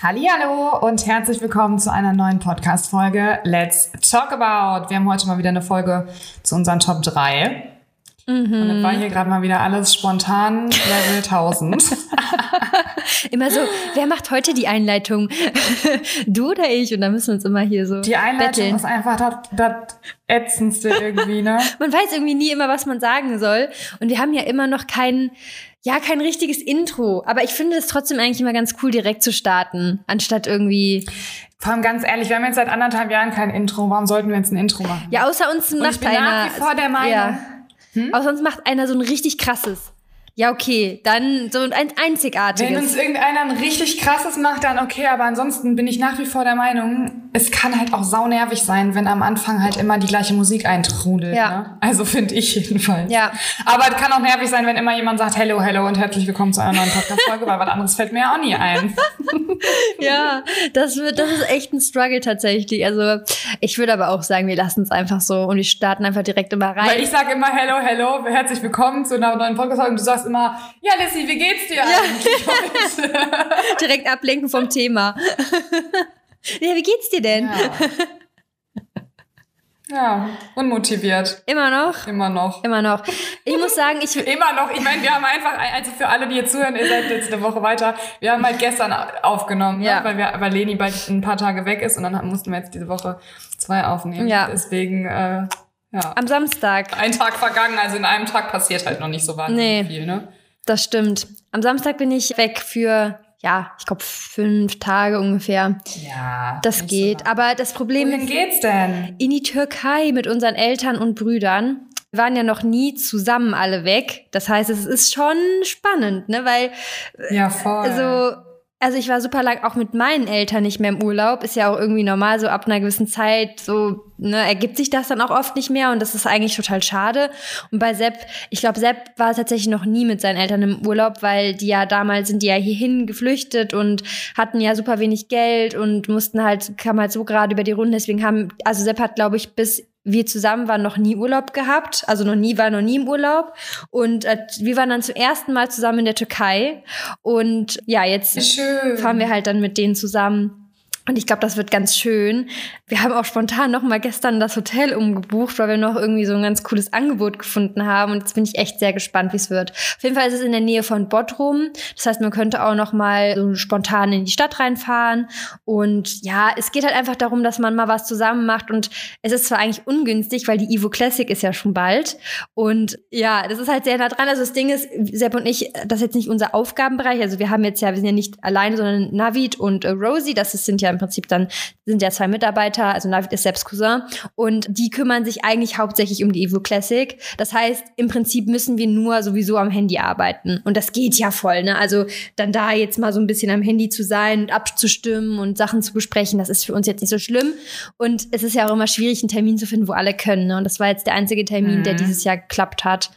Hallo und herzlich willkommen zu einer neuen Podcast-Folge Let's Talk About. Wir haben heute mal wieder eine Folge zu unseren Top 3. Mhm. Und das war hier gerade mal wieder alles spontan Level 1000. immer so, wer macht heute die Einleitung? du oder ich? Und dann müssen wir uns immer hier so Die Einleitung betteln. ist einfach das, das Ätzendste irgendwie, ne? man weiß irgendwie nie immer, was man sagen soll. Und wir haben ja immer noch kein, ja, kein richtiges Intro. Aber ich finde es trotzdem eigentlich immer ganz cool, direkt zu starten, anstatt irgendwie. Vor allem ganz ehrlich, wir haben jetzt seit anderthalb Jahren kein Intro. Warum sollten wir jetzt ein Intro machen? Ja, außer uns Und macht ich bin einer. nach wie vor der Meinung, Ja. Außer uns macht einer so ein richtig krasses. Ja, okay, dann so ein einzigartiges. Wenn uns irgendeiner ein richtig krasses macht, dann okay, aber ansonsten bin ich nach wie vor der Meinung, es kann halt auch saunervig sein, wenn am Anfang halt immer die gleiche Musik eintrudelt. Ja. Ne? Also finde ich jedenfalls. Ja. Aber es kann auch nervig sein, wenn immer jemand sagt, hello, hello und herzlich willkommen zu einer neuen Podcast-Folge, weil was anderes fällt mir ja auch nie ein. Ja, das wird, das ist echt ein Struggle tatsächlich. Also ich würde aber auch sagen, wir lassen es einfach so und wir starten einfach direkt immer rein. Weil ich sage immer hello, hello, herzlich willkommen zu einer neuen Podcast-Folge und du sagst immer, ja Lissy, wie geht's dir eigentlich? direkt ablenken vom Thema. ja, wie geht's dir denn? Ja, unmotiviert. Immer noch? Immer noch. Immer noch. Ich muss sagen, ich Immer noch. Ich meine, wir haben einfach, also für alle, die jetzt zuhören, ihr seid jetzt eine Woche weiter. Wir haben halt gestern aufgenommen, Ja. ne? weil, wir, weil Leni bald ein paar Tage weg ist und dann mussten wir jetzt diese Woche zwei aufnehmen. Ja. Deswegen, äh, ja. am Samstag, Ein Tag vergangen, also in einem Tag passiert halt noch nicht so wahnsinnig Nee. viel, ne? das stimmt. Am Samstag bin ich weg für, ja, ich glaube fünf Tage ungefähr. Ja. Das geht. So. Aber das Problem Wohin ist, geht's denn? in die Türkei mit unseren Eltern und Brüdern. Wir waren ja noch nie zusammen alle weg. Das heißt, es ist schon spannend, ne? Weil Ja, voll. Also, also ich war super lang auch mit meinen Eltern nicht mehr im Urlaub. Ist ja auch irgendwie normal, so ab einer gewissen Zeit, so, ne, ergibt sich das dann auch oft nicht mehr und das ist eigentlich total schade. Und bei Sepp, ich glaube, Sepp war tatsächlich noch nie mit seinen Eltern im Urlaub, weil die ja damals sind die ja hierhin geflüchtet und hatten ja super wenig Geld und mussten halt, kam halt so gerade über die Runden. Deswegen haben, also Sepp hat, glaube ich, bis wir zusammen waren noch nie Urlaub gehabt, also noch nie war noch nie im Urlaub und äh, wir waren dann zum ersten Mal zusammen in der Türkei und ja jetzt Schön. fahren wir halt dann mit denen zusammen. Und ich glaube, das wird ganz schön. Wir haben auch spontan noch mal gestern das Hotel umgebucht, weil wir noch irgendwie so ein ganz cooles Angebot gefunden haben. Und jetzt bin ich echt sehr gespannt, wie es wird. Auf jeden Fall ist es in der Nähe von Bodrum. Das heißt, man könnte auch noch mal so spontan in die Stadt reinfahren. Und ja, es geht halt einfach darum, dass man mal was zusammen macht. Und es ist zwar eigentlich ungünstig, weil die Evo Classic ist ja schon bald. Und ja, das ist halt sehr nah dran. Also das Ding ist, Sepp und ich, das ist jetzt nicht unser Aufgabenbereich. Also wir haben jetzt ja, wir sind ja nicht alleine, sondern Navid und äh, Rosie. Das sind ja im Prinzip dann, sind ja zwei Mitarbeiter. Also Navid ist Sepps Cousin. Und die kümmern sich eigentlich hauptsächlich um die Evo Classic. Das heißt, im Prinzip müssen wir nur sowieso am Handy arbeiten. Und das geht ja voll, ne? Also dann da jetzt mal so ein bisschen am Handy zu sein und abzustimmen und Sachen zu besprechen, das ist für uns jetzt nicht so schlimm. Und es ist ja auch immer schwierig, einen Termin zu finden, wo alle können. Ne? Und das war jetzt der einzige Termin, der Mhm. dieses Jahr geklappt hat.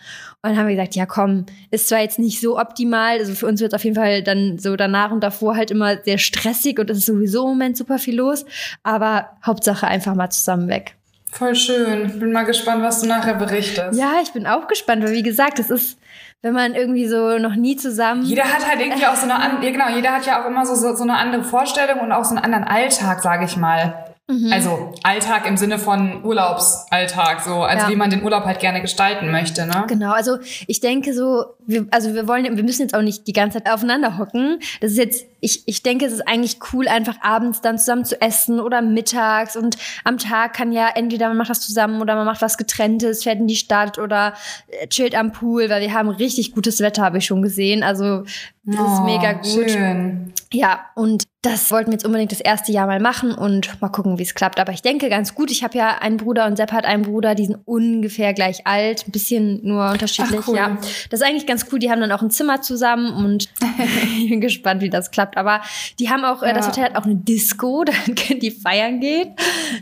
Und dann haben wir gesagt, ja komm, ist zwar jetzt nicht so optimal, also für uns wird es auf jeden Fall dann so danach und davor halt immer sehr stressig und es ist sowieso im Moment super viel los, aber Hauptsache einfach mal zusammen weg. Voll schön. Bin mal gespannt, was du nachher berichtest. Ja, ich bin auch gespannt, weil wie gesagt, es ist, wenn man irgendwie so noch nie zusammen. Jeder hat halt irgendwie auch so eine, an, ja, genau, jeder hat ja auch immer so, so, so eine andere Vorstellung und auch so einen anderen Alltag, sage ich mal. Mhm. Also Alltag im Sinne von Urlaubsalltag, so, also Ja. wie man den Urlaub halt gerne gestalten möchte, ne? Genau, also ich denke so, wir, also wir wollen, wir müssen jetzt auch nicht die ganze Zeit aufeinander hocken. Das ist jetzt, ich, ich denke, es ist eigentlich cool, einfach abends dann zusammen zu essen oder mittags und am Tag kann ja entweder man macht was zusammen oder man macht was getrenntes, fährt in die Stadt oder äh, chillt am Pool, weil wir haben richtig gutes Wetter, habe ich schon gesehen. Also das ist Oh, mega gut. Schön. Ja, und das wollten wir jetzt unbedingt das erste Jahr mal machen und mal gucken, wie es klappt. Aber ich denke ganz gut. Ich habe ja einen Bruder und Sepp hat einen Bruder, die sind ungefähr gleich alt, ein bisschen nur unterschiedlich. Ach, cool. Ja, das ist eigentlich ganz cool. Die haben dann auch ein Zimmer zusammen und ich bin gespannt, wie das klappt. Aber die haben auch, äh, das Ja. Hotel hat auch eine Disco, dann können die feiern gehen.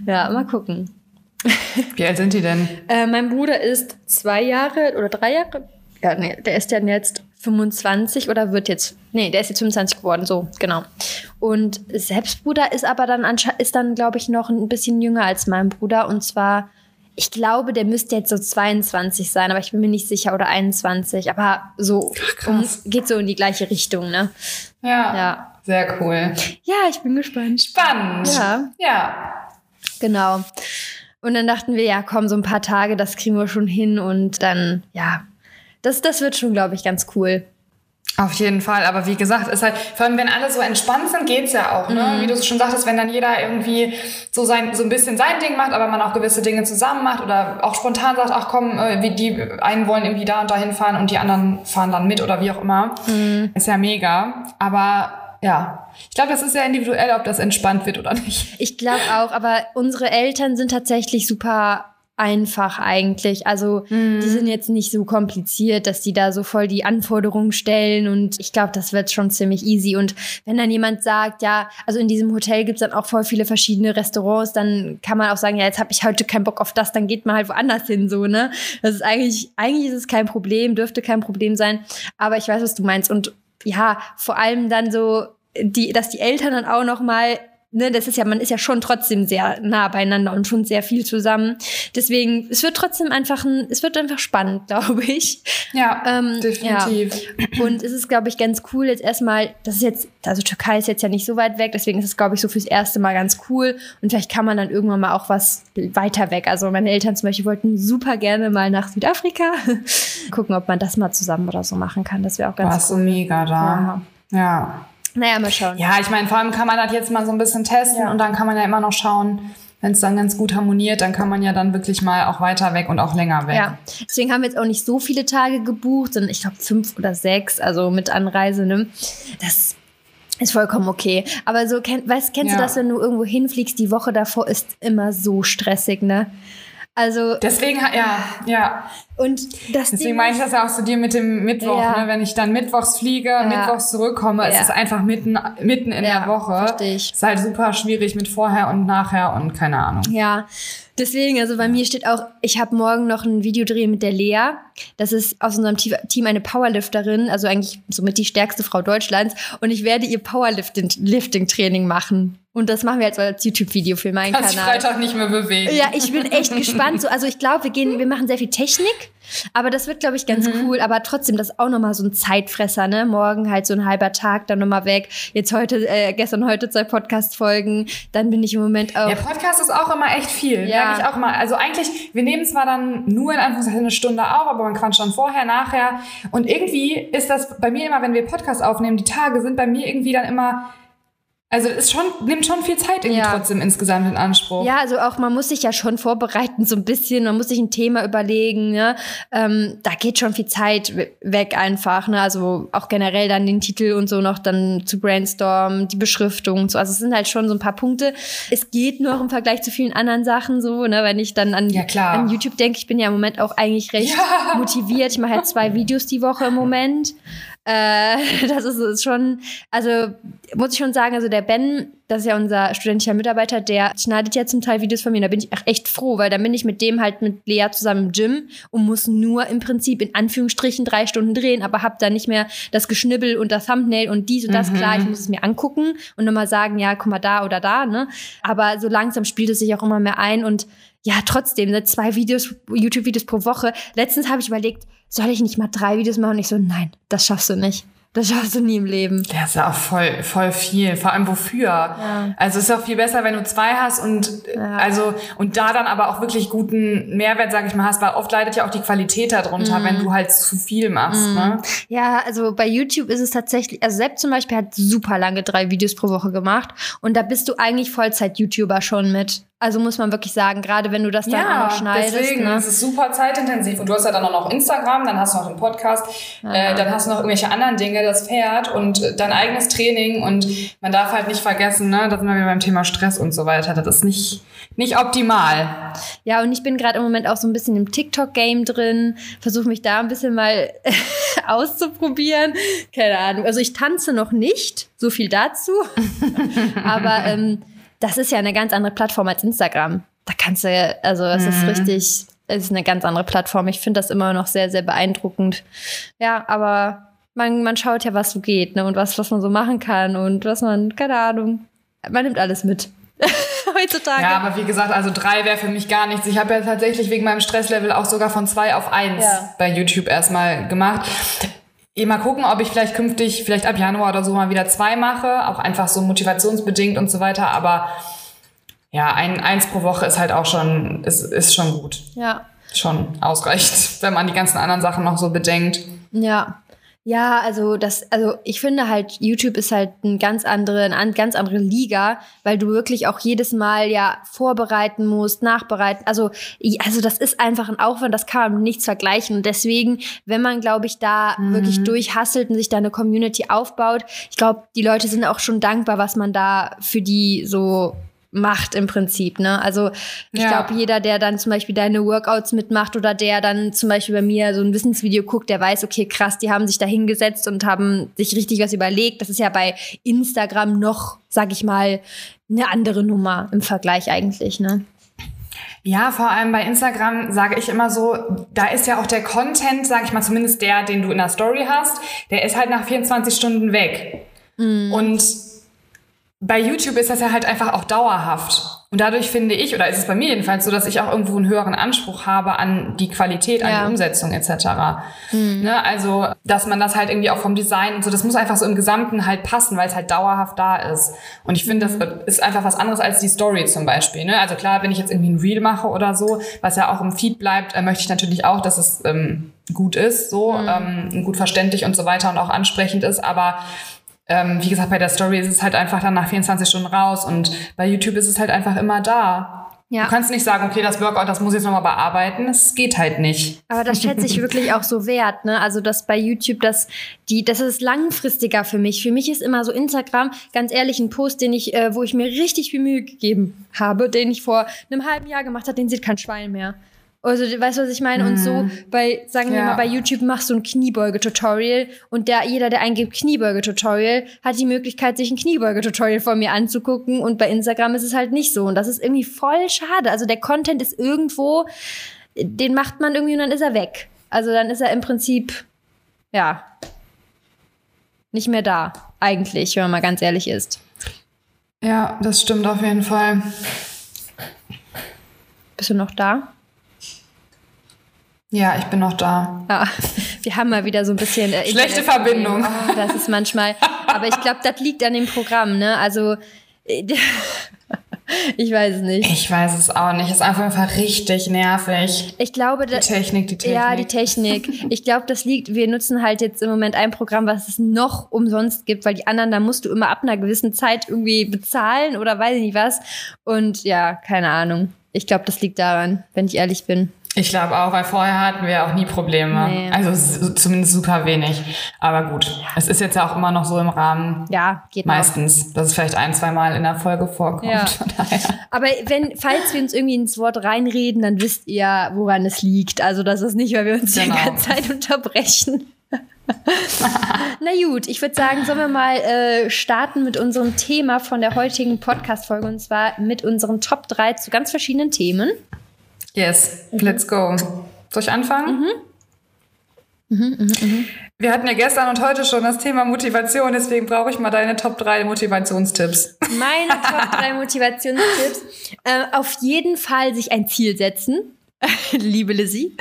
Ja, mal gucken. Wie alt sind die denn? Äh, mein Bruder ist zwei Jahre oder drei Jahre. Ja, nee, der ist dann jetzt 25 oder wird jetzt. Nee, der ist jetzt 25 geworden, so, genau. Und Selbstbruder ist aber dann ist dann, glaube ich, noch ein bisschen jünger als mein Bruder. Und zwar, ich glaube, der müsste jetzt so 22 sein, aber ich bin mir nicht sicher, oder 21. Aber so um, krass. geht so in die gleiche Richtung, ne? Ja. Ja. Sehr cool. Ja, ich bin gespannt. Spannend. Ja. Ja. Genau. Und dann dachten wir, ja, komm, so ein paar Tage, das kriegen wir schon hin und dann, ja, das, das wird schon, glaube ich, ganz cool. Auf jeden Fall, aber wie gesagt, ist halt, vor allem wenn alle so entspannt sind, geht's ja auch, ne? Mhm. Wie du schon sagtest, wenn dann jeder irgendwie so sein, so ein bisschen sein Ding macht, aber man auch gewisse Dinge zusammen macht oder auch spontan sagt, ach komm, äh, wie die einen wollen irgendwie da und da hinfahren und die anderen fahren dann mit oder wie auch immer. Mhm. Ist ja mega. Aber ja, ich glaube, das ist ja individuell, ob das entspannt wird oder nicht. Ich glaube auch, aber unsere Eltern sind tatsächlich super einfach eigentlich. Also die sind jetzt nicht so kompliziert, dass die da so voll die Anforderungen stellen und ich glaube, das wird schon ziemlich easy. Und wenn dann jemand sagt, ja, also in diesem Hotel gibt's dann auch voll viele verschiedene Restaurants, dann kann man auch sagen, ja, jetzt habe ich heute keinen Bock auf das, dann geht man halt woanders hin, so, ne? Das ist eigentlich, eigentlich ist es kein Problem, dürfte kein Problem sein. Aber ich weiß, was du meinst. Und ja, vor allem dann so, die, dass die Eltern dann auch noch mal ne, das ist ja, man ist ja schon trotzdem sehr nah beieinander und schon sehr viel zusammen. Deswegen, es wird trotzdem einfach ein, es wird einfach spannend, glaube ich. Ja, Ähm, definitiv. Ja. Und es ist, glaube ich, ganz cool jetzt erstmal, das ist jetzt, also Türkei ist jetzt ja nicht so weit weg, deswegen ist es, glaube ich, so fürs erste Mal ganz cool. Und vielleicht kann man dann irgendwann mal auch was weiter weg. Also meine Eltern zum Beispiel wollten super gerne mal nach Südafrika. Gucken, ob man das mal zusammen oder so machen kann. Das wäre auch ganz War so mega da. Ja. Naja, mal schauen. Ja, ich meine, vor allem kann man das jetzt mal so ein bisschen testen Ja. und dann kann man ja immer noch schauen, wenn es dann ganz gut harmoniert, dann kann man ja dann wirklich mal auch weiter weg und auch länger weg. Ja, deswegen haben wir jetzt auch nicht so viele Tage gebucht, sondern ich glaube fünf oder sechs, also mit Anreise. Ne? Das ist vollkommen okay. Aber so, kenn, weißt, kennst Ja. du das, wenn du irgendwo hinfliegst, die Woche davor ist immer so stressig, ne? Also, Deswegen, ja, ja. und das Deswegen Ding meine ich das ja auch zu dir mit dem Mittwoch, Ja. ne? Wenn ich dann mittwochs fliege, mittwochs zurückkomme, es Ja. ist einfach mitten, mitten in Ja, der Woche. ich. Ist halt super schwierig mit vorher und nachher und keine Ahnung. Ja, deswegen, also bei mir steht auch, ich habe morgen noch ein Videodreh mit der Lea. Das ist aus unserem Te- Team eine Powerlifterin, also eigentlich somit die stärkste Frau Deutschlands. Und ich werde ihr Powerlifting-Training machen. Und das machen wir jetzt als YouTube-Video für meinen Kannst Kanal. Freitag nicht mehr bewegen. Ja, ich bin echt gespannt. So, also ich glaube, wir gehen, wir machen sehr viel Technik, aber das wird, glaube ich, ganz Mhm. cool. Aber trotzdem, das ist auch nochmal so ein Zeitfresser, ne? Morgen halt so ein halber Tag, dann nochmal weg. Jetzt heute, äh, gestern heute zwei Podcast-Folgen. Dann bin ich im Moment auch. Der Podcast ist auch immer echt viel. Ja. Merke ich auch mal. Also eigentlich, wir nehmen zwar dann nur in Anführungszeichen eine Stunde auf, aber man quatscht dann vorher, nachher. Und irgendwie ist das bei mir immer, wenn wir Podcast aufnehmen, die Tage sind bei mir irgendwie dann immer, also es schon, nimmt schon viel Zeit irgendwie Ja. trotzdem insgesamt in Anspruch. Ja, also auch man muss sich ja schon vorbereiten, so ein bisschen. Man muss sich ein Thema überlegen. Ne? Ähm, da geht schon viel Zeit we- weg einfach. Ne? Also auch generell dann den Titel und so noch dann zu brainstormen, die Beschriftung und so. Also es sind halt schon so ein paar Punkte. Es geht noch im Vergleich zu vielen anderen Sachen so. Ne? Wenn ich dann an, Ja, an YouTube denke, ich bin ja im Moment auch eigentlich recht Ja. motiviert. Ich mache halt zwei Videos die Woche im Moment. Äh, das ist, ist schon, also muss ich schon sagen, also der Ben, das ist ja unser studentischer Mitarbeiter, der schneidet ja zum Teil Videos von mir. Da bin ich echt froh, weil dann bin ich mit dem halt mit Lea zusammen im Gym und muss nur im Prinzip in Anführungsstrichen drei Stunden drehen, aber hab da nicht mehr das Geschnibbel und das Thumbnail und dies und das. Klar, ich muss es mir angucken und nochmal sagen, ja, guck mal da oder da, ne? Aber so langsam spielt es sich auch immer mehr ein und ja, trotzdem, ne, zwei Videos, YouTube-Videos pro Woche. Letztens habe ich überlegt, soll ich nicht mal drei Videos machen? Und ich so, nein, das schaffst du nicht. Das schaffst du nie im Leben. Das ist ja auch voll, voll viel. Vor allem wofür? Also es ist auch viel besser, wenn du zwei hast und äh, also und da dann aber auch wirklich guten Mehrwert, sage ich mal, hast, weil oft leidet ja auch die Qualität darunter, wenn du halt zu viel machst. Ne? Ja, also bei YouTube ist es tatsächlich, also Sepp zum Beispiel hat super lange drei Videos pro Woche gemacht und da bist du eigentlich Vollzeit-YouTuber schon mit. Also muss man wirklich sagen, gerade wenn du das dann auch noch schneidest. deswegen, ne? es ist super zeitintensiv. Und du hast ja dann auch noch Instagram, dann hast du noch den Podcast, äh, dann hast du noch irgendwelche anderen Dinge, das Pferd und äh, dein eigenes Training. Und man darf halt nicht vergessen, ne, da sind wir wieder beim Thema Stress und so weiter. Das ist nicht, nicht optimal. Ja, und ich bin gerade im Moment auch so ein bisschen im TikTok-Game drin, versuche mich da ein bisschen mal auszuprobieren. Keine Ahnung. Also ich tanze noch nicht, so viel dazu. Aber ähm, das ist ja eine ganz andere Plattform als Instagram. Da kannst du, ja- also es ist richtig, es ist eine ganz andere Plattform. Ich finde das immer noch sehr, sehr beeindruckend. Ja, aber man, man schaut ja, was so geht, ne? Und was, was man so machen kann und was man, keine Ahnung. Man nimmt alles mit. Heutzutage. Ja, aber wie gesagt, also drei wäre für mich gar nichts. Ich habe ja tatsächlich wegen meinem Stresslevel auch sogar von zwei auf eins Ja. bei YouTube erstmal gemacht. Eh mal gucken, ob ich vielleicht künftig, vielleicht ab Januar oder so mal wieder zwei mache, auch einfach so motivationsbedingt und so weiter. Aber ja, ein, eins pro Woche ist halt auch schon, ist, ist schon gut. Ja. Schon ausreicht, wenn man die ganzen anderen Sachen noch so bedenkt. Ja. Ja, also das, also ich finde halt, YouTube ist halt ein ganz andere, eine ganz andere Liga, weil du wirklich auch jedes Mal ja vorbereiten musst, nachbereiten. Also, also das ist einfach ein Aufwand, das kann man nicht vergleichen. Und deswegen, wenn man, glaube ich, da mhm. wirklich durchhasselt und sich da eine Community aufbaut, ich glaube, die Leute sind auch schon dankbar, was man da für die so macht im Prinzip. Ne? Also ich ja. glaube, jeder, der dann zum Beispiel deine Workouts mitmacht oder der dann zum Beispiel bei mir so ein Wissensvideo guckt, der weiß, okay, krass, die haben sich da hingesetzt und haben sich richtig was überlegt. Das ist ja bei Instagram noch, sag ich mal, eine andere Nummer im Vergleich eigentlich. Ne? Ja, vor allem bei Instagram sage ich immer so, da ist ja auch der Content, sage ich mal zumindest der, den du in der Story hast, der ist halt nach 24 Stunden weg. Mm. Und bei YouTube ist das ja halt einfach auch dauerhaft. Und dadurch finde ich, oder ist es bei mir jedenfalls so, dass ich auch irgendwo einen höheren Anspruch habe an die Qualität, an ja. die Umsetzung etc. Mhm. Ne? Also, dass man das halt irgendwie auch vom Design und so, das muss einfach so im Gesamten halt passen, weil es halt dauerhaft da ist. Und ich finde, das mhm. ist einfach was anderes als die Story zum Beispiel. Ne? Also klar, wenn ich jetzt irgendwie ein Reel mache oder so, was ja auch im Feed bleibt, äh, möchte ich natürlich auch, dass es ähm, gut ist, so mhm. ähm, gut verständlich und so weiter und auch ansprechend ist. Aber ähm, wie gesagt, bei der Story ist es halt einfach dann nach 24 Stunden raus und bei YouTube ist es halt einfach immer da. Ja. Du kannst nicht sagen, okay, das Workout, das muss ich jetzt nochmal bearbeiten. Es geht halt nicht. Aber das schätze ich wirklich auch so wert, ne? Also, dass bei YouTube das, die, das ist langfristiger für mich. Für mich ist immer so Instagram, ganz ehrlich, ein Post, den ich, äh, wo ich mir richtig viel Mühe gegeben habe, den ich vor einem halben Jahr gemacht habe, den sieht kein Schwein mehr. Also, weißt du, was ich meine? Mhm. Und so mhm. bei, sagen wir ja. mal, bei YouTube machst du ein Kniebeuge-Tutorial und der, jeder, der eingibt Kniebeuge-Tutorial, hat die Möglichkeit, sich ein Kniebeuge-Tutorial von mir anzugucken und bei Instagram ist es halt nicht so. Und das ist irgendwie voll schade. Also der Content ist irgendwo, den macht man irgendwie und dann ist er weg. Also dann ist er im Prinzip, ja, nicht mehr da, eigentlich, wenn man mal ganz ehrlich ist. Ja, das stimmt auf jeden Fall. Bist du noch da? Ja, ich bin noch da. Ja, wir haben mal wieder so ein bisschen. Äh, Schlechte Verbindung. Oh, das ist manchmal. Aber ich glaube, das liegt an dem Programm, ne? Also. Äh, ich weiß es nicht. Ich weiß es auch nicht. Ist einfach richtig nervig. Ich glaube, die Technik, die Technik. Ja, die Technik. Ich glaube, das liegt. Wir nutzen halt jetzt im Moment ein Programm, was es noch umsonst gibt, weil die anderen, da musst du immer ab einer gewissen Zeit irgendwie bezahlen oder weiß ich nicht was. Und ja, keine Ahnung. Ich glaube, das liegt daran, wenn ich ehrlich bin. Ich glaube auch, weil vorher hatten wir auch nie Probleme. Nee. Also zumindest super wenig. Aber gut, es ist jetzt ja auch immer noch so im Rahmen. Ja, geht Meistens, noch. dass es vielleicht ein, zwei Mal in der Folge vorkommt. Ja. Aber wenn, falls wir uns irgendwie ins Wort reinreden, dann wisst ihr, woran es liegt. Also das ist nicht, weil wir uns genau. die ganze Zeit unterbrechen. Na gut, ich würde sagen, sollen wir mal äh, starten mit unserem Thema von der heutigen Podcast-Folge und zwar mit unseren Top 3 zu ganz verschiedenen Themen. Yes, mhm. let's go. Soll ich anfangen? Mhm. Mhm, mh, mh. Wir hatten ja gestern und heute schon das Thema Motivation, deswegen brauche ich mal deine Top 3 Motivationstipps. Meine Top 3 Motivationstipps. Äh, auf jeden Fall sich ein Ziel setzen. Liebe Lizzie.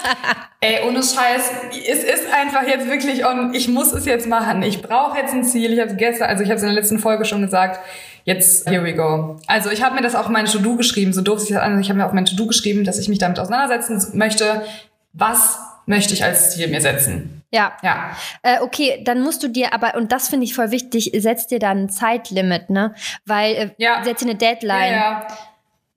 Ey, ohne Scheiß, es ist einfach jetzt wirklich und ich muss es jetzt machen. Ich brauche jetzt ein Ziel. Ich habe gestern, also ich habe es in der letzten Folge schon gesagt. Jetzt, here we go. Also ich habe mir das auch in meine To-Do geschrieben, so doof sich das an. Ich habe mir auf mein To-Do geschrieben, dass ich mich damit auseinandersetzen möchte. Was möchte ich als Ziel mir setzen? Ja. Ja. Äh, okay, dann musst du dir aber, und das finde ich voll wichtig, setz dir dann ein Zeitlimit, ne? Weil, äh, ja. setz dir eine Deadline. Ja,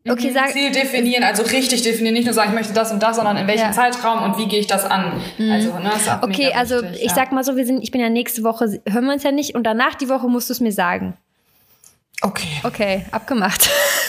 ja. Okay, mhm. sag, Ziel definieren, also richtig definieren, nicht nur sagen, ich möchte das und das, sondern in welchem ja. Zeitraum und wie gehe ich das an. Mhm. Also, ne, ist auch okay, also wichtig, ich ja. sag mal so, wir sind, ich bin ja nächste Woche, hören wir uns ja nicht und danach die Woche musst du es mir sagen. Okay. Okay, abgemacht.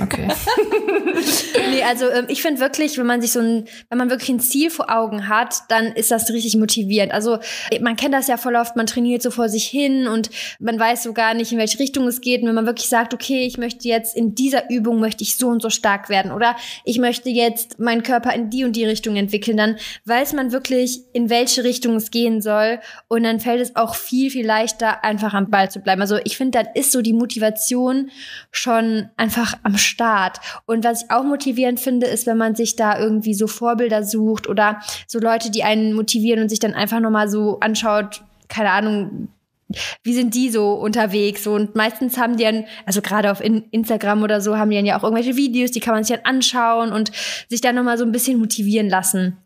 Okay. nee, also ähm, ich finde wirklich, wenn man sich so ein, wenn man wirklich ein Ziel vor Augen hat, dann ist das richtig motivierend. Also man kennt das ja voll oft, man trainiert so vor sich hin und man weiß so gar nicht, in welche Richtung es geht. Und wenn man wirklich sagt, okay, ich möchte jetzt in dieser Übung möchte ich so und so stark werden oder ich möchte jetzt meinen Körper in die und die Richtung entwickeln, dann weiß man wirklich, in welche Richtung es gehen soll und dann fällt es auch viel, viel leichter, einfach am Ball zu bleiben. Also ich finde, dann ist so die Motivation schon einfach am Start. Und was ich auch motivierend finde, ist, wenn man sich da irgendwie so Vorbilder sucht oder so Leute, die einen motivieren und sich dann einfach nochmal so anschaut, keine Ahnung, wie sind die so unterwegs? Und meistens haben die dann, also gerade auf Instagram oder so, haben die dann ja auch irgendwelche Videos, die kann man sich dann anschauen und sich dann nochmal so ein bisschen motivieren lassen.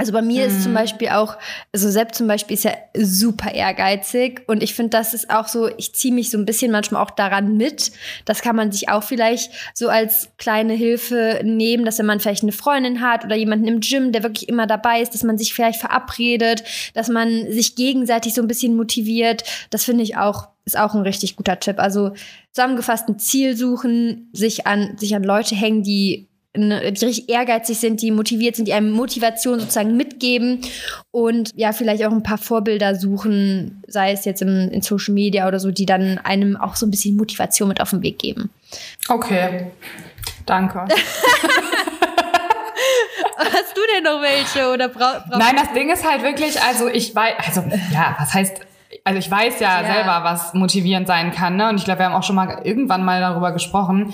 Also bei mir mhm. ist zum mhm. Beispiel auch, also Sepp zum Beispiel ist ja super ehrgeizig und ich finde, das ist auch so, ich ziehe mich so ein bisschen manchmal auch daran mit. Das kann man sich auch vielleicht so als kleine Hilfe nehmen, dass wenn man vielleicht eine Freundin hat oder jemanden im Gym, der wirklich immer dabei ist, dass man sich vielleicht verabredet, dass man sich gegenseitig so ein bisschen motiviert. Das finde ich auch ist auch ein richtig guter Tipp. Also zusammengefasst ein Ziel suchen, sich an, sich an Leute hängen, die die richtig ehrgeizig sind, die motiviert sind, die einem Motivation sozusagen mitgeben und ja, vielleicht auch ein paar Vorbilder suchen, sei es jetzt im, in Social Media oder so, die dann einem auch so ein bisschen Motivation mit auf den Weg geben. Okay, danke. Hast du denn noch welche oder brauchst Nein, das Ding ist halt wirklich, also ich weiß, also ja, was heißt also ich weiß ja, ja, selber, was motivierend sein kann, ne? Und ich glaube, wir haben auch schon mal irgendwann mal darüber gesprochen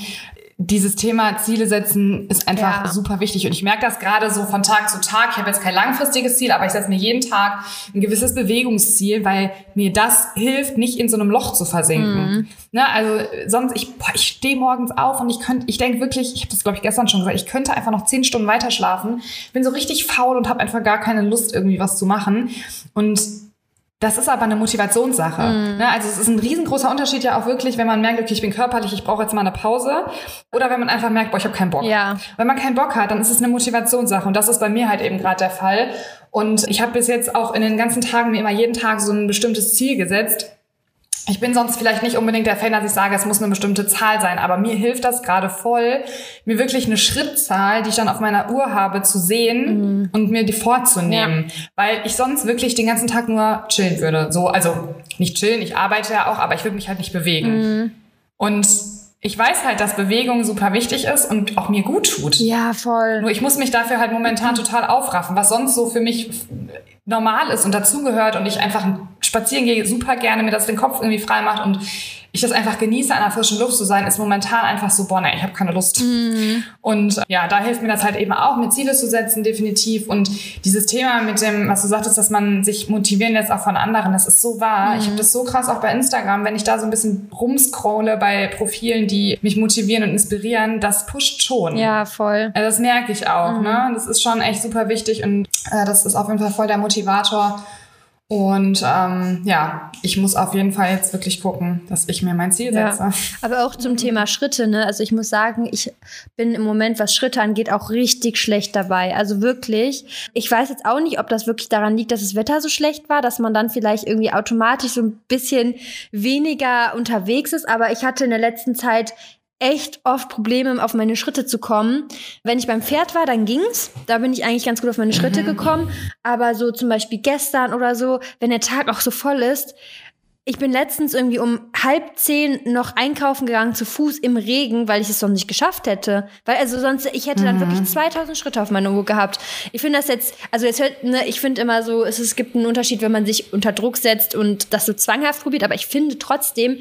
dieses Thema Ziele setzen ist einfach ja. super wichtig. Und ich merke das gerade so von Tag zu Tag. Ich habe jetzt kein langfristiges Ziel, aber ich setze mir jeden Tag ein gewisses Bewegungsziel, weil mir das hilft, nicht in so einem Loch zu versinken. Mhm. Ne, also sonst, ich, boah, ich stehe morgens auf und ich könnte, ich denke wirklich, ich habe das glaube ich gestern schon gesagt, ich könnte einfach noch zehn Stunden weiter schlafen. Bin so richtig faul und habe einfach gar keine Lust, irgendwie was zu machen. Und das ist aber eine Motivationssache. Mm. Ne? Also es ist ein riesengroßer Unterschied ja auch wirklich, wenn man merkt, okay, ich bin körperlich, ich brauche jetzt mal eine Pause. Oder wenn man einfach merkt, boah, ich habe keinen Bock. Ja. Wenn man keinen Bock hat, dann ist es eine Motivationssache. Und das ist bei mir halt eben gerade der Fall. Und ich habe bis jetzt auch in den ganzen Tagen mir immer jeden Tag so ein bestimmtes Ziel gesetzt ich bin sonst vielleicht nicht unbedingt der Fan, dass ich sage, es muss eine bestimmte Zahl sein, aber mir hilft das gerade voll, mir wirklich eine Schrittzahl, die ich dann auf meiner Uhr habe, zu sehen mhm. und mir die vorzunehmen, ja. weil ich sonst wirklich den ganzen Tag nur chillen würde. So, also nicht chillen, ich arbeite ja auch, aber ich würde mich halt nicht bewegen. Mhm. Und ich weiß halt, dass Bewegung super wichtig ist und auch mir gut tut. Ja, voll. Nur ich muss mich dafür halt momentan total aufraffen, was sonst so für mich normal ist und dazugehört und ich einfach spazieren gehe, super gerne mir das den Kopf irgendwie frei macht und ich das einfach genieße, an der frischen Luft zu sein, ist momentan einfach so, boah, ich habe keine Lust. Mhm. Und ja, da hilft mir das halt eben auch, mir Ziele zu setzen, definitiv. Und dieses Thema mit dem, was du sagtest, dass man sich motivieren lässt auch von anderen, das ist so wahr. Mhm. Ich habe das so krass auch bei Instagram, wenn ich da so ein bisschen rumscrolle bei Profilen, die mich motivieren und inspirieren, das pusht schon. Ja, voll. Also das merke ich auch. Mhm. Ne? Das ist schon echt super wichtig und äh, das ist auf jeden Fall voll der Motivator und ähm, ja, ich muss auf jeden Fall jetzt wirklich gucken, dass ich mir mein Ziel setze. Ja, aber auch zum Thema Schritte, ne? Also ich muss sagen, ich bin im Moment, was Schritte angeht, auch richtig schlecht dabei. Also wirklich. Ich weiß jetzt auch nicht, ob das wirklich daran liegt, dass das Wetter so schlecht war, dass man dann vielleicht irgendwie automatisch so ein bisschen weniger unterwegs ist. Aber ich hatte in der letzten Zeit echt oft Probleme, auf meine Schritte zu kommen. Wenn ich beim Pferd war, dann ging's. Da bin ich eigentlich ganz gut auf meine Schritte mhm. gekommen. Aber so zum Beispiel gestern oder so, wenn der Tag auch so voll ist, ich bin letztens irgendwie um halb zehn noch einkaufen gegangen zu Fuß im Regen, weil ich es sonst nicht geschafft hätte. Weil also sonst, ich hätte dann mhm. wirklich 2000 Schritte auf meiner Uhr gehabt. Ich finde das jetzt, also jetzt hört, ne, ich finde immer so, es, es gibt einen Unterschied, wenn man sich unter Druck setzt und das so zwanghaft probiert. Aber ich finde trotzdem,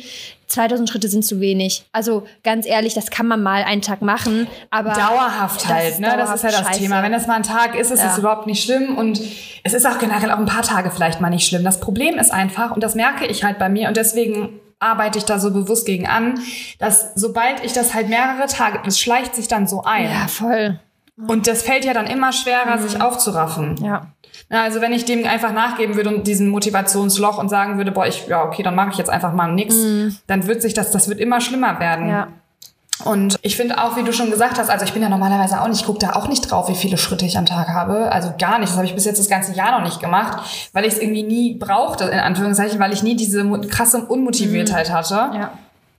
2000 Schritte sind zu wenig. Also ganz ehrlich, das kann man mal einen Tag machen, aber dauerhaft halt, ne? das ist ja das scheiße. Thema. Wenn das mal ein Tag ist, ist ja. es überhaupt nicht schlimm und es ist auch generell auch ein paar Tage vielleicht mal nicht schlimm. Das Problem ist einfach und das merke ich halt bei mir und deswegen arbeite ich da so bewusst gegen an, dass sobald ich das halt mehrere Tage, es schleicht sich dann so ein. Ja, voll. Und das fällt ja dann immer schwerer, mhm. sich aufzuraffen. Ja. Also wenn ich dem einfach nachgeben würde und diesen Motivationsloch und sagen würde, boah, ich, ja, okay, dann mache ich jetzt einfach mal nix, mhm. dann wird sich das, das wird immer schlimmer werden. Ja. Und ich finde auch, wie du schon gesagt hast, also ich bin ja normalerweise auch nicht, ich gucke da auch nicht drauf, wie viele Schritte ich am Tag habe. Also gar nicht. Das habe ich bis jetzt das ganze Jahr noch nicht gemacht, weil ich es irgendwie nie brauchte, in Anführungszeichen, weil ich nie diese krasse Unmotiviertheit mhm. hatte. Ja.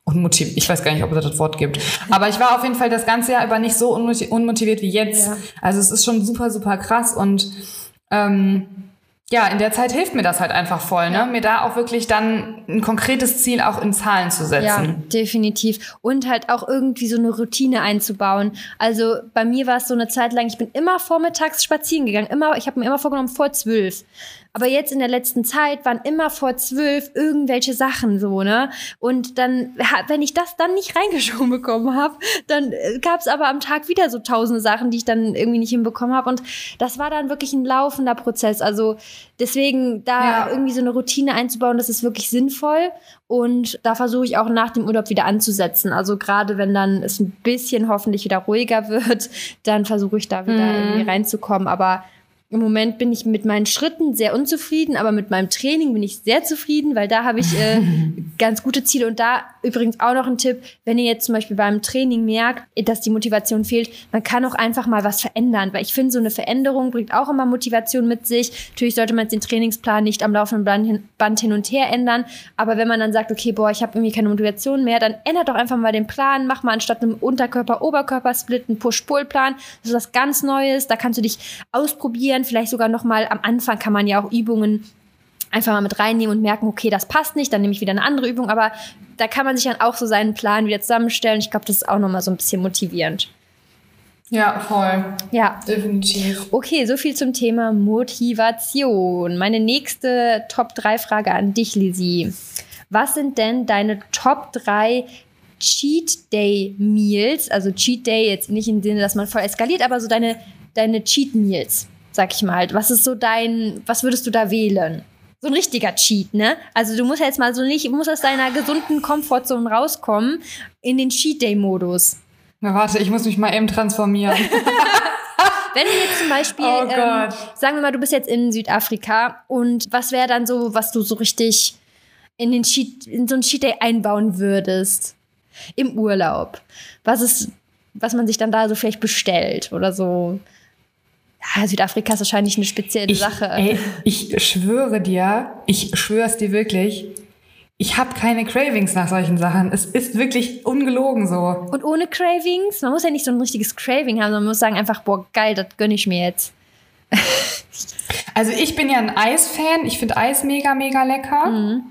Unmotiviert, ich weiß gar nicht, ob es das Wort gibt. Aber ich war auf jeden Fall das ganze Jahr über nicht so unmotiviert wie jetzt. Ja. Also es ist schon super, super krass und ähm, ja, in der Zeit hilft mir das halt einfach voll, ne? Mir da auch wirklich dann ein konkretes Ziel auch in Zahlen zu setzen. Ja, definitiv. Und halt auch irgendwie so eine Routine einzubauen. Also bei mir war es so eine Zeit lang, ich bin immer vormittags spazieren gegangen. Immer, ich habe mir immer vorgenommen, vor zwölf. Aber jetzt in der letzten Zeit waren immer vor zwölf irgendwelche Sachen so, ne? Und dann, wenn ich das dann nicht reingeschoben bekommen habe, dann äh, gab es aber am Tag wieder so tausende Sachen, die ich dann irgendwie nicht hinbekommen habe. Und das war dann wirklich ein laufender Prozess. Also deswegen da ja. irgendwie so eine Routine einzubauen, das ist wirklich sinnvoll. Und da versuche ich auch nach dem Urlaub wieder anzusetzen. Also gerade wenn dann es ein bisschen hoffentlich wieder ruhiger wird, dann versuche ich da wieder mhm. irgendwie reinzukommen. Aber im Moment bin ich mit meinen Schritten sehr unzufrieden, aber mit meinem Training bin ich sehr zufrieden, weil da habe ich äh, ganz gute Ziele. Und da übrigens auch noch ein Tipp, wenn ihr jetzt zum Beispiel beim Training merkt, dass die Motivation fehlt, man kann auch einfach mal was verändern, weil ich finde, so eine Veränderung bringt auch immer Motivation mit sich. Natürlich sollte man jetzt den Trainingsplan nicht am laufenden Band hin und her ändern, aber wenn man dann sagt, okay, boah, ich habe irgendwie keine Motivation mehr, dann ändert doch einfach mal den Plan, mach mal anstatt einem Unterkörper-Oberkörper-Split einen Push-Pull-Plan. Das ist was ganz Neues, da kannst du dich ausprobieren ausprobieren. Vielleicht sogar noch mal am Anfang kann man ja auch Übungen einfach mal mit reinnehmen und merken, okay, das passt nicht, dann nehme ich wieder eine andere Übung. Aber da kann man sich dann auch so seinen Plan wieder zusammenstellen. Ich glaube, das ist auch noch mal so ein bisschen motivierend. Ja, voll. Ja. Definitiv. Okay, so viel zum Thema Motivation. Meine nächste Top-3-Frage an dich, Lizzie. Was sind denn deine Top 3 Cheat Day Meals? Also Cheat Day jetzt nicht im Sinne, dass man voll eskaliert, aber so deine, deine Cheat Meals sag ich mal. Was ist so dein, was würdest du da wählen? So ein richtiger Cheat, ne? Also du musst jetzt mal so nicht, musst aus deiner gesunden Komfortzone rauskommen in den Cheat Day Modus. Na warte, ich muss mich mal eben transformieren. Wenn du jetzt zum Beispiel, oh ähm, sagen wir mal, du bist jetzt in Südafrika und was wäre dann so, was du so richtig in den Cheat, in so ein Cheat Day einbauen würdest im Urlaub? Was ist, was man sich dann da so vielleicht bestellt oder so? Ja, Südafrika ist wahrscheinlich eine spezielle ich, Sache. Ey, ich schwöre dir, ich schwöre es dir wirklich, ich habe keine Cravings nach solchen Sachen. Es ist wirklich ungelogen so. Und ohne Cravings? Man muss ja nicht so ein richtiges Craving haben, sondern man muss sagen einfach, boah, geil, das gönne ich mir jetzt. also ich bin ja ein Eisfan. Ich finde Eis mega, mega lecker. Mhm.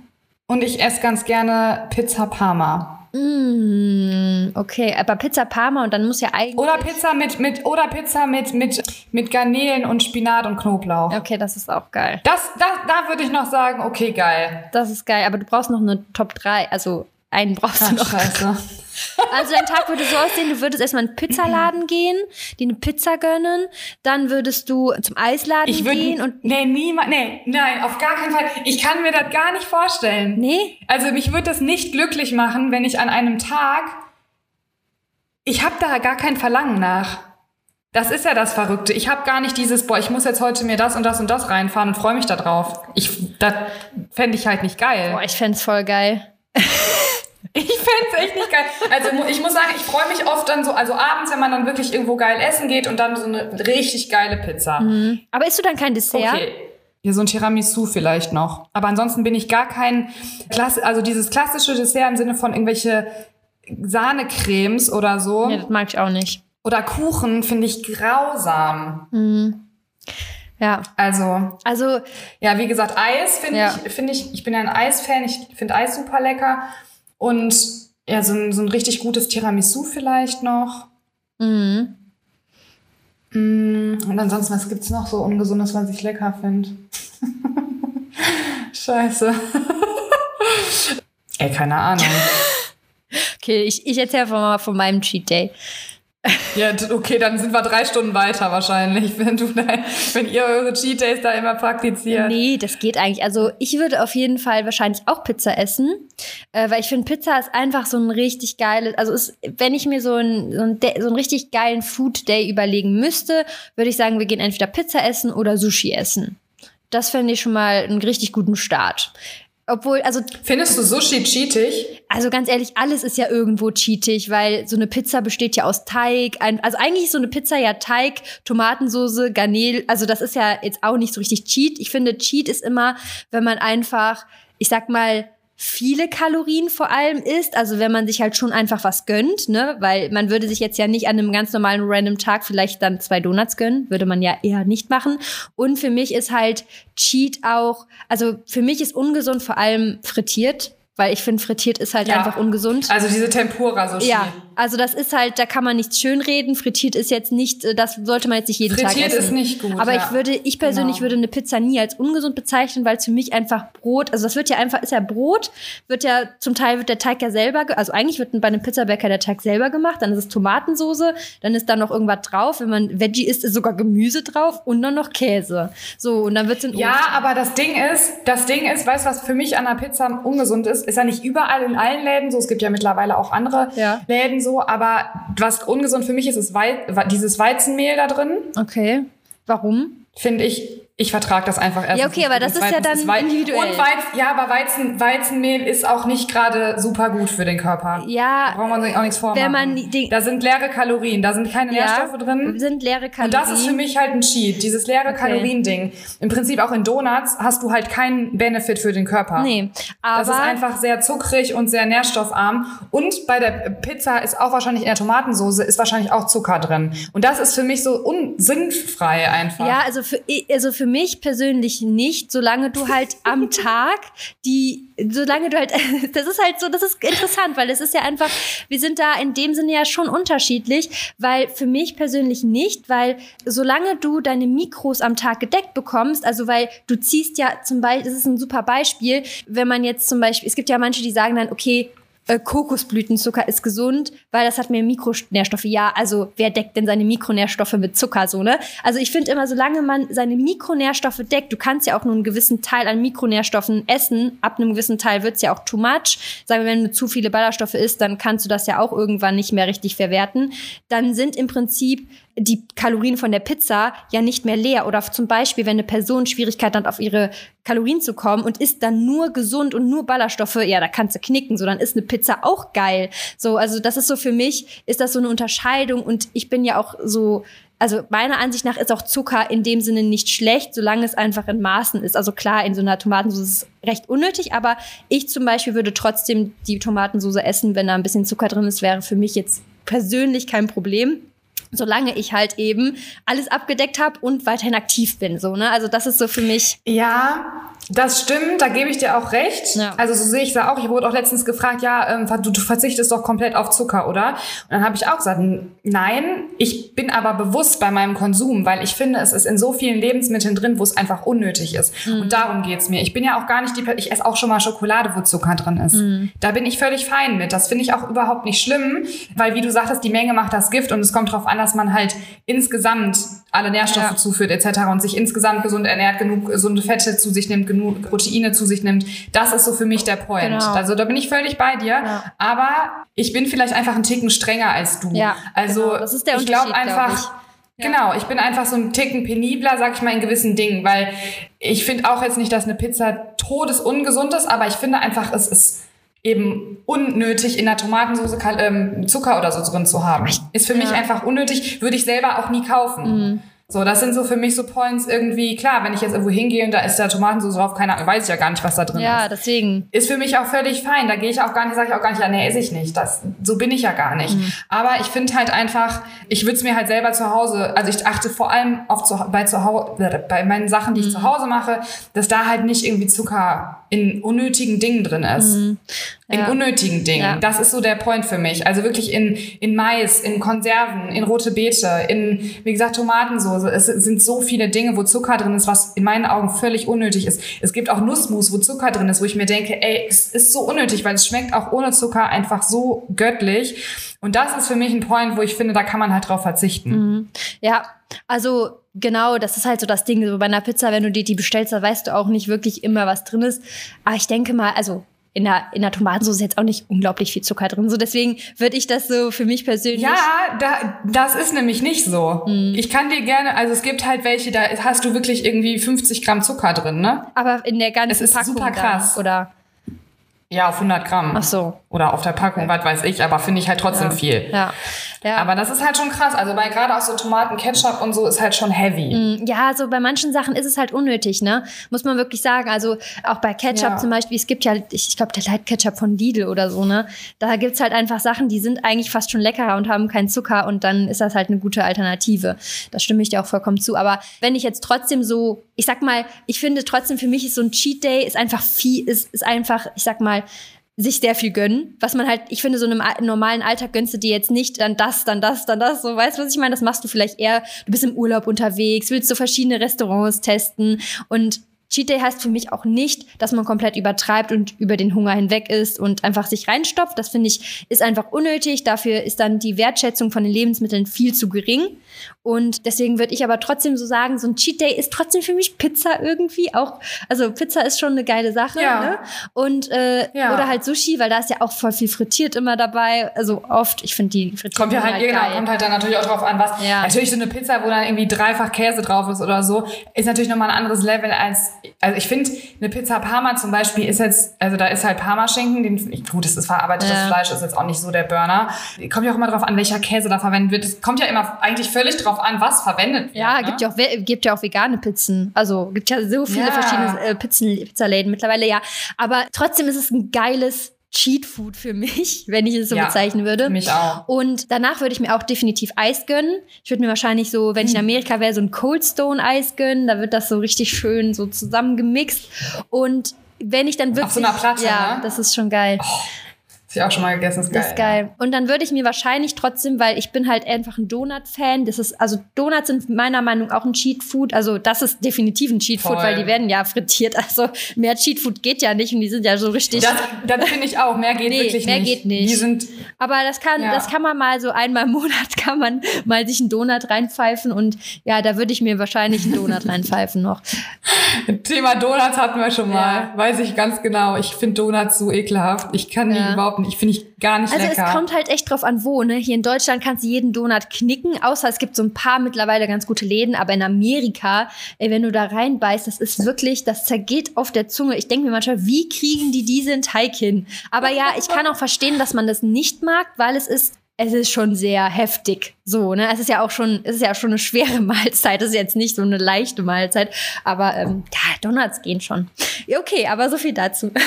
Und ich esse ganz gerne Pizza Parma. Mm, okay, aber Pizza Parma und dann muss ja eigentlich. Oder Pizza mit, mit, oder Pizza mit, mit, mit Garnelen und Spinat und Knoblauch. Okay, das ist auch geil. Das, das, da würde ich noch sagen, okay, geil. Das ist geil, aber du brauchst noch eine Top 3, also einen brauchst Ach, du noch. Scheiße. Also dein Tag würde so aussehen, du würdest erstmal in einen Pizzaladen gehen, dir eine Pizza gönnen, dann würdest du zum Eisladen ich würd, gehen und. Nee, niemand, nee, nein, auf gar keinen Fall. Ich kann mir das gar nicht vorstellen. Nee? Also mich würde das nicht glücklich machen, wenn ich an einem Tag. Ich habe da gar kein Verlangen nach. Das ist ja das Verrückte. Ich habe gar nicht dieses, boah, ich muss jetzt heute mir das und das und das reinfahren und freue mich da drauf. Ich, das fände ich halt nicht geil. Boah, ich fände es voll geil. Ich fände es echt nicht geil. Also ich muss sagen, ich freue mich oft dann so, also abends, wenn man dann wirklich irgendwo geil essen geht und dann so eine richtig geile Pizza. Mhm. Aber isst du dann kein Dessert? Okay. Ja, so ein Tiramisu vielleicht noch. Aber ansonsten bin ich gar kein, Klasse, also dieses klassische Dessert im Sinne von irgendwelche Sahnecremes oder so. Ja, das mag ich auch nicht. Oder Kuchen finde ich grausam. Mhm. Ja. Also. Also. Ja, wie gesagt, Eis finde ja. ich, finde ich, ich bin ja ein Eisfan, ich finde Eis super lecker. Und ja, so ein, so ein richtig gutes Tiramisu vielleicht noch. Mhm. Mm, und ansonsten, was gibt's noch so Ungesundes, was ich lecker finde? Scheiße. Ey, keine Ahnung. okay, ich, ich erzähle mal von meinem Cheat Day. Ja, okay, dann sind wir drei Stunden weiter wahrscheinlich, wenn du dein, wenn ihr eure Cheat Days da immer praktiziert. Nee, das geht eigentlich. Also ich würde auf jeden Fall wahrscheinlich auch Pizza essen, äh, weil ich finde, Pizza ist einfach so ein richtig geiles, also ist, wenn ich mir so ein, so, ein, so einen richtig geilen Food Day überlegen müsste, würde ich sagen, wir gehen entweder Pizza essen oder Sushi essen. Das fände ich schon mal einen richtig guten Start. Obwohl, also. Findest du Sushi cheatig? Also ganz ehrlich, alles ist ja irgendwo cheatig, weil so eine Pizza besteht ja aus Teig. Ein, also eigentlich ist so eine Pizza ja Teig, Tomatensoße, Garnelen. Also das ist ja jetzt auch nicht so richtig Cheat. Ich finde, Cheat ist immer, wenn man einfach, ich sag mal, viele Kalorien vor allem isst, also wenn man sich halt schon einfach was gönnt, ne, weil man würde sich jetzt ja nicht an einem ganz normalen random Tag vielleicht dann zwei Donuts gönnen, würde man ja eher nicht machen. Und für mich ist halt Cheat auch, also für mich ist ungesund vor allem frittiert, weil ich finde frittiert ist halt ja. einfach ungesund. Also diese Tempura Sushi. Ja, Also das ist halt, da kann man nichts schönreden. Frittiert ist jetzt nicht, äh, das sollte man jetzt nicht jeden Frittiert Tag essen. ist nicht gut, Aber ja. ich würde, ich persönlich Genau. würde eine Pizza nie als ungesund bezeichnen, weil es für mich einfach Brot, also das wird ja einfach, ist ja Brot, wird ja, zum Teil wird der Teig ja selber, also eigentlich wird bei einem Pizzabäcker der Teig selber gemacht, dann ist es Tomatensoße, dann ist da noch irgendwas drauf. Wenn man Veggie isst, ist sogar Gemüse drauf und dann noch Käse. So, und dann wird es in Ja, Ofen. aber das Ding ist, das Ding ist, weißt du, was für mich an der Pizza ungesund ist? Ist ja nicht überall in allen Läden so. Es gibt ja mittlerweile auch andere Ja. Läden so. Aber was ungesund für mich ist, ist Wei dieses Weizenmehl da drin. Okay. Warum? Finde ich, ich vertrage das einfach erst. Ja, okay, aber das ist ja dann individuell. Und Weizen, ja, aber Weizen, Weizenmehl ist auch nicht gerade super gut für den Körper. Ja, Da braucht man sich auch nichts vormachen. wenn man die- da sind leere Kalorien, da sind keine Nährstoffe drin. sind leere Kalorien. Und das ist für mich halt ein Cheat, dieses leere Kalorien-Ding. Im Prinzip auch in Donuts hast du halt keinen Benefit für den Körper. Nee, aber Das ist einfach sehr zuckrig und sehr nährstoffarm. Und bei der Pizza ist auch wahrscheinlich in der Tomatensauce ist wahrscheinlich auch Zucker drin. Und das ist für mich so unsinnfrei einfach. Ja, also für, also für mich persönlich nicht, solange du halt am Tag die, solange du halt, das ist halt so, das ist interessant, weil es ist ja einfach, wir sind da in dem Sinne ja schon unterschiedlich, weil für mich persönlich nicht, weil solange du deine Mikros am Tag gedeckt bekommst, also weil du ziehst ja zum Beispiel, das ist ein super Beispiel, wenn man jetzt zum Beispiel, es gibt ja manche, die sagen dann, okay, äh, Kokosblütenzucker ist gesund, weil das hat mehr Mikronährstoffe. Ja, also wer deckt denn seine Mikronährstoffe mit Zucker so, ne? Also ich finde immer, solange man seine Mikronährstoffe deckt, du kannst ja auch nur einen gewissen Teil an Mikronährstoffen essen, ab einem gewissen Teil wird's ja auch too much. Sagen wir, wenn du zu viele Ballaststoffe isst, dann kannst du das ja auch irgendwann nicht mehr richtig verwerten. Dann sind im Prinzip die Kalorien von der Pizza ja nicht mehr leer. Oder zum Beispiel, wenn eine Person Schwierigkeiten hat, auf ihre Kalorien zu kommen und isst dann nur gesund und nur Ballaststoffe, ja, da kannst du knicken. So, dann ist eine Pizza auch geil. So, also das ist so für mich, ist das so eine Unterscheidung und ich bin ja auch so, also meiner Ansicht nach ist auch Zucker in dem Sinne nicht schlecht, solange es einfach in Maßen ist. Also klar, in so einer Tomatensauce ist es recht unnötig, aber ich zum Beispiel würde trotzdem die Tomatensauce essen, wenn da ein bisschen Zucker drin ist, wäre für mich jetzt persönlich kein Problem solange ich halt eben alles abgedeckt habe und weiterhin aktiv bin. So, ne? Also das ist so für mich. Ja, das stimmt, da gebe ich dir auch recht. Ja. Also so sehe ich da auch. Ich wurde auch letztens gefragt, ja, ähm, du, du verzichtest doch komplett auf Zucker, oder? Und dann habe ich auch gesagt, nein, ich bin aber bewusst bei meinem Konsum, weil ich finde, es ist in so vielen Lebensmitteln drin, wo es einfach unnötig ist. Mhm. Und darum geht's mir. Ich bin ja auch gar nicht die, ich esse auch schon mal Schokolade, wo Zucker drin ist. Mhm. Da bin ich völlig fein mit. Das finde ich auch überhaupt nicht schlimm, weil wie du sagtest, die Menge macht das Gift und es kommt darauf an, dass man halt insgesamt alle Nährstoffe Ja. zuführt etc. und sich insgesamt gesund ernährt, genug gesunde Fette zu sich nimmt, genug Proteine zu sich nimmt. Das ist so für mich der Point. Genau. Also da bin ich völlig bei dir. Ja. Aber ich bin vielleicht einfach einen Ticken strenger als du. Ja, also genau. Das ist der ich glaube Unterschied, glaub einfach. Genau, ich bin einfach so ein Ticken penibler, sag ich mal, in gewissen Dingen, weil ich finde auch jetzt nicht, dass eine Pizza todesungesund ist, aber ich finde einfach, es ist eben unnötig, in der Tomatensauce ähm, Zucker oder so drin zu haben. Ist für mich Ja. einfach unnötig, würde ich selber auch nie kaufen. So, das sind so für mich so Points irgendwie, klar, wenn ich jetzt irgendwo hingehe und da ist da Tomatensauce drauf, keine Ahnung, weiß ich ja gar nicht, was da drin Ja, ist. deswegen. Ist für mich auch völlig fein. Da gehe ich auch gar nicht, sage ich auch gar nicht, ja, nee, esse ich nicht. Das, so bin ich ja gar nicht. Aber ich finde halt einfach, ich würde es mir halt selber zu Hause, also ich achte vor allem auf zu, bei zu Hause, bei meinen Sachen, die ich zu Hause mache, dass da halt nicht irgendwie Zucker in unnötigen Dingen drin ist. In Ja. unnötigen Dingen. Ja. Das ist so der Point für mich. Also wirklich in, in Mais, in Konserven, in rote Beete, in, wie gesagt, Tomatensauce. Es sind so viele Dinge, wo Zucker drin ist, was in meinen Augen völlig unnötig ist. Es gibt auch Nussmus, wo Zucker drin ist, wo ich mir denke, ey, es ist so unnötig, weil es schmeckt auch ohne Zucker einfach so göttlich. Und das ist für mich ein Point, wo ich finde, da kann man halt drauf verzichten. Ja, also genau, das ist halt so das Ding. So bei einer Pizza, wenn du dir die bestellst, da weißt du auch nicht wirklich immer, was drin ist. Aber ich denke mal, also in der, in der Tomatensauce ist jetzt auch nicht unglaublich viel Zucker drin. So deswegen würde ich das so für mich persönlich. Ja, da, das ist nämlich nicht so. Ich kann dir gerne, also es gibt halt welche, da hast du wirklich irgendwie 50 Gramm Zucker drin, ne? Aber in der ganzen Es ist Packung super krass. oder? Ja, auf 100 Gramm. Ach so. Oder auf der Packung, was weiß ich, aber finde ich halt trotzdem viel. Ja. Ja. Aber das ist halt schon krass. Also bei gerade auch so Tomaten, Ketchup und so ist halt schon heavy. Ja, so bei manchen Sachen ist es halt unnötig, ne? Muss man wirklich sagen. Also auch bei Ketchup Ja. zum Beispiel, es gibt ja, ich, ich glaube, der Light Ketchup von Lidl oder so, ne? Da gibt's halt einfach Sachen, die sind eigentlich fast schon leckerer und haben keinen Zucker und dann ist das halt eine gute Alternative. Da stimme ich dir auch vollkommen zu. Aber wenn ich jetzt trotzdem so, ich sag mal, ich finde trotzdem für mich ist so ein Cheat Day ist einfach viel, ist, ist einfach, ich sag mal, sich sehr viel gönnen, was man halt, ich finde, so in einem normalen Alltag gönnst du dir jetzt nicht dann das, dann das, dann das, so, weißt du, was ich meine? Das machst du vielleicht eher, du bist im Urlaub unterwegs, willst du verschiedene Restaurants testen und Cheat Day heißt für mich auch nicht, dass man komplett übertreibt und über den Hunger hinweg ist und einfach sich reinstopft. Das finde ich ist einfach unnötig. Dafür ist dann die Wertschätzung von den Lebensmitteln viel zu gering. Und deswegen würde ich aber trotzdem so sagen, so ein Cheat Day ist trotzdem für mich Pizza irgendwie auch. Also Pizza ist schon eine geile Sache. Ja. Ne? Und äh, ja. oder halt Sushi, weil da ist ja auch voll viel frittiert immer dabei. Also oft, ich finde die frittiert kommt ja halt, halt genau, kommt halt dann natürlich auch drauf an, was. Ja. Natürlich so eine Pizza, wo dann irgendwie dreifach Käse drauf ist oder so, ist natürlich nochmal ein anderes Level als. Also ich finde eine Pizza Parma zum Beispiel ist jetzt, also da ist halt Parmaschinken, den gut, das ist verarbeitetes ja. Fleisch, ist jetzt auch nicht so der Burner. Kommt ja auch immer drauf an, welcher Käse da verwendet wird. Es kommt ja immer eigentlich völlig drauf an, was verwendet wird. Ja, ne? gibt ja auch gibt ja auch vegane Pizzen. Also gibt ja so viele ja. verschiedene äh, Pizzen, Pizzaläden mittlerweile ja. Aber trotzdem ist es ein geiles Cheat Food für mich, wenn ich es so ja, bezeichnen würde. Mich auch. Und danach würde ich mir auch definitiv Eis gönnen. Ich würde mir wahrscheinlich so, wenn ich in hm. Amerika wäre, so ein Cold Stone Eis gönnen. Da wird das so richtig schön so zusammengemixt. Und wenn ich dann wirklich. Auf so einer Platte, Ja, ne? das ist schon geil. Oh ich auch schon mal gegessen, ist geil. Das ist geil. Ja. Und dann würde ich mir wahrscheinlich trotzdem, weil ich bin halt einfach ein Donut-Fan. Das ist, also Donuts sind meiner Meinung nach auch ein Cheat-Food. Also das ist definitiv ein Cheat-Food, weil die werden ja frittiert. Also mehr Cheat-Food geht ja nicht und die sind ja so richtig. Das, das finde ich auch. Mehr geht nee, wirklich mehr nicht. geht nicht. Die sind, Aber das kann, ja. das kann man mal so einmal im Monat kann man mal sich einen Donut reinpfeifen und ja, da würde ich mir wahrscheinlich einen Donut reinpfeifen noch. Thema Donuts hatten wir schon mal. Ja. Weiß ich ganz genau. Ich finde Donuts so ekelhaft. Ich kann die überhaupt nicht. Ich finde ich gar nicht also lecker. Also es kommt halt echt drauf an, wo. Ne? Hier in Deutschland kannst du jeden Donut knicken, außer es gibt so ein paar mittlerweile ganz gute Läden. Aber in Amerika, ey, wenn du da reinbeißt, das ist wirklich, das zergeht auf der Zunge. Ich denke mir manchmal, wie kriegen die diesen Teig hin? Aber ja, ich kann auch verstehen, dass man das nicht mag, weil es ist es ist schon sehr heftig. So, ne? Es ist ja auch schon, es ist ja schon eine schwere Mahlzeit. Es ist jetzt nicht so eine leichte Mahlzeit. Aber ähm, ja, Donuts gehen schon. Okay, aber so viel dazu.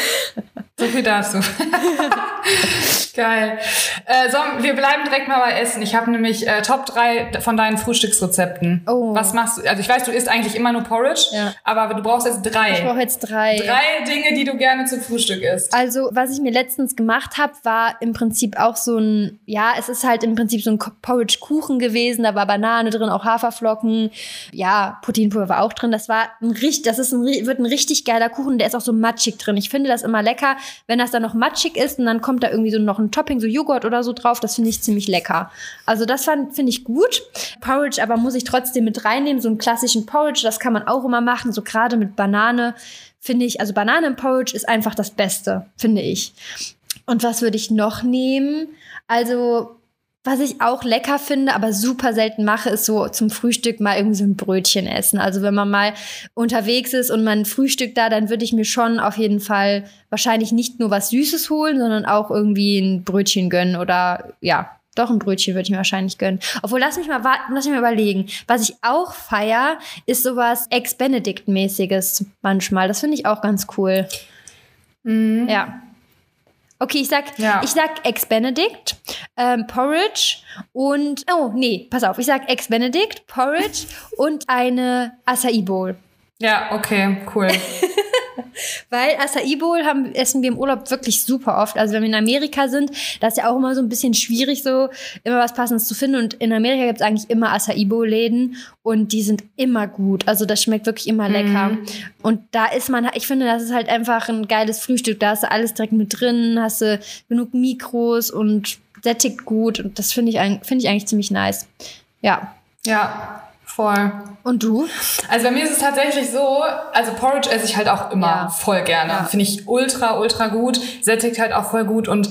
So viel dazu. Geil. Äh, so, wir bleiben direkt mal bei Essen. Ich habe nämlich äh, Top 3 von deinen Frühstücksrezepten. Oh. Was machst du? Also ich weiß, du isst eigentlich immer nur Porridge, ja. aber du brauchst jetzt drei. Ich brauche jetzt drei. Drei Dinge, die du gerne zum Frühstück isst. Also, was ich mir letztens gemacht habe, war im Prinzip auch so ein, ja, es ist halt im Prinzip so ein Porridge-Kuchen gewesen. Da war Banane drin, auch Haferflocken. Ja, Proteinpulver war auch drin. Das war ein richtig, das ist ein, wird ein richtig geiler Kuchen. Der ist auch so matschig drin. Ich finde das immer lecker, wenn das dann noch matschig ist und dann kommt da irgendwie so noch ein Topping, so Joghurt oder so drauf. Das finde ich ziemlich lecker. Also das finde ich gut. Porridge aber muss ich trotzdem mit reinnehmen. So einen klassischen Porridge, das kann man auch immer machen. So gerade mit Banane finde ich, also Banane im Porridge ist einfach das Beste, finde ich. Und was würde ich noch nehmen? Also was ich auch lecker finde, aber super selten mache, ist so zum Frühstück mal irgendwie so ein Brötchen essen. Also wenn man mal unterwegs ist und man frühstückt da, dann würde ich mir schon auf jeden Fall wahrscheinlich nicht nur was Süßes holen, sondern auch irgendwie ein Brötchen gönnen oder ja, doch ein Brötchen würde ich mir wahrscheinlich gönnen. Obwohl, lass mich mal warten, lass mich mal überlegen. Was ich auch feier, ist sowas Ex-Benedict-mäßiges manchmal. Das finde ich auch ganz cool. Mhm. Ja. Okay, ich sag, ja. ich sag Ex-Benedict, ähm, Porridge und, oh, nee, pass auf, ich sag Ex-Benedict, Porridge und eine Acai Bowl. Ja, okay, cool. Weil Acai Bowl haben, essen wir im Urlaub wirklich super oft. Also wenn wir in Amerika sind, da ist ja auch immer so ein bisschen schwierig, so immer was Passendes zu finden. Und in Amerika gibt es eigentlich immer Acai Bowl Läden und die sind immer gut. Also das schmeckt wirklich immer lecker. Mhm. Und da ist man, ich finde, das ist halt einfach ein geiles Frühstück. Da hast du alles direkt mit drin, hast du genug Mikros und sättigt gut. Und das finde ich, finde ich eigentlich ziemlich nice. Ja. Ja, Voll. Und du? Also bei mir ist es tatsächlich so, also Porridge esse ich halt auch immer ja. voll gerne. Ja. Finde ich ultra, ultra gut. Sättigt halt auch voll gut und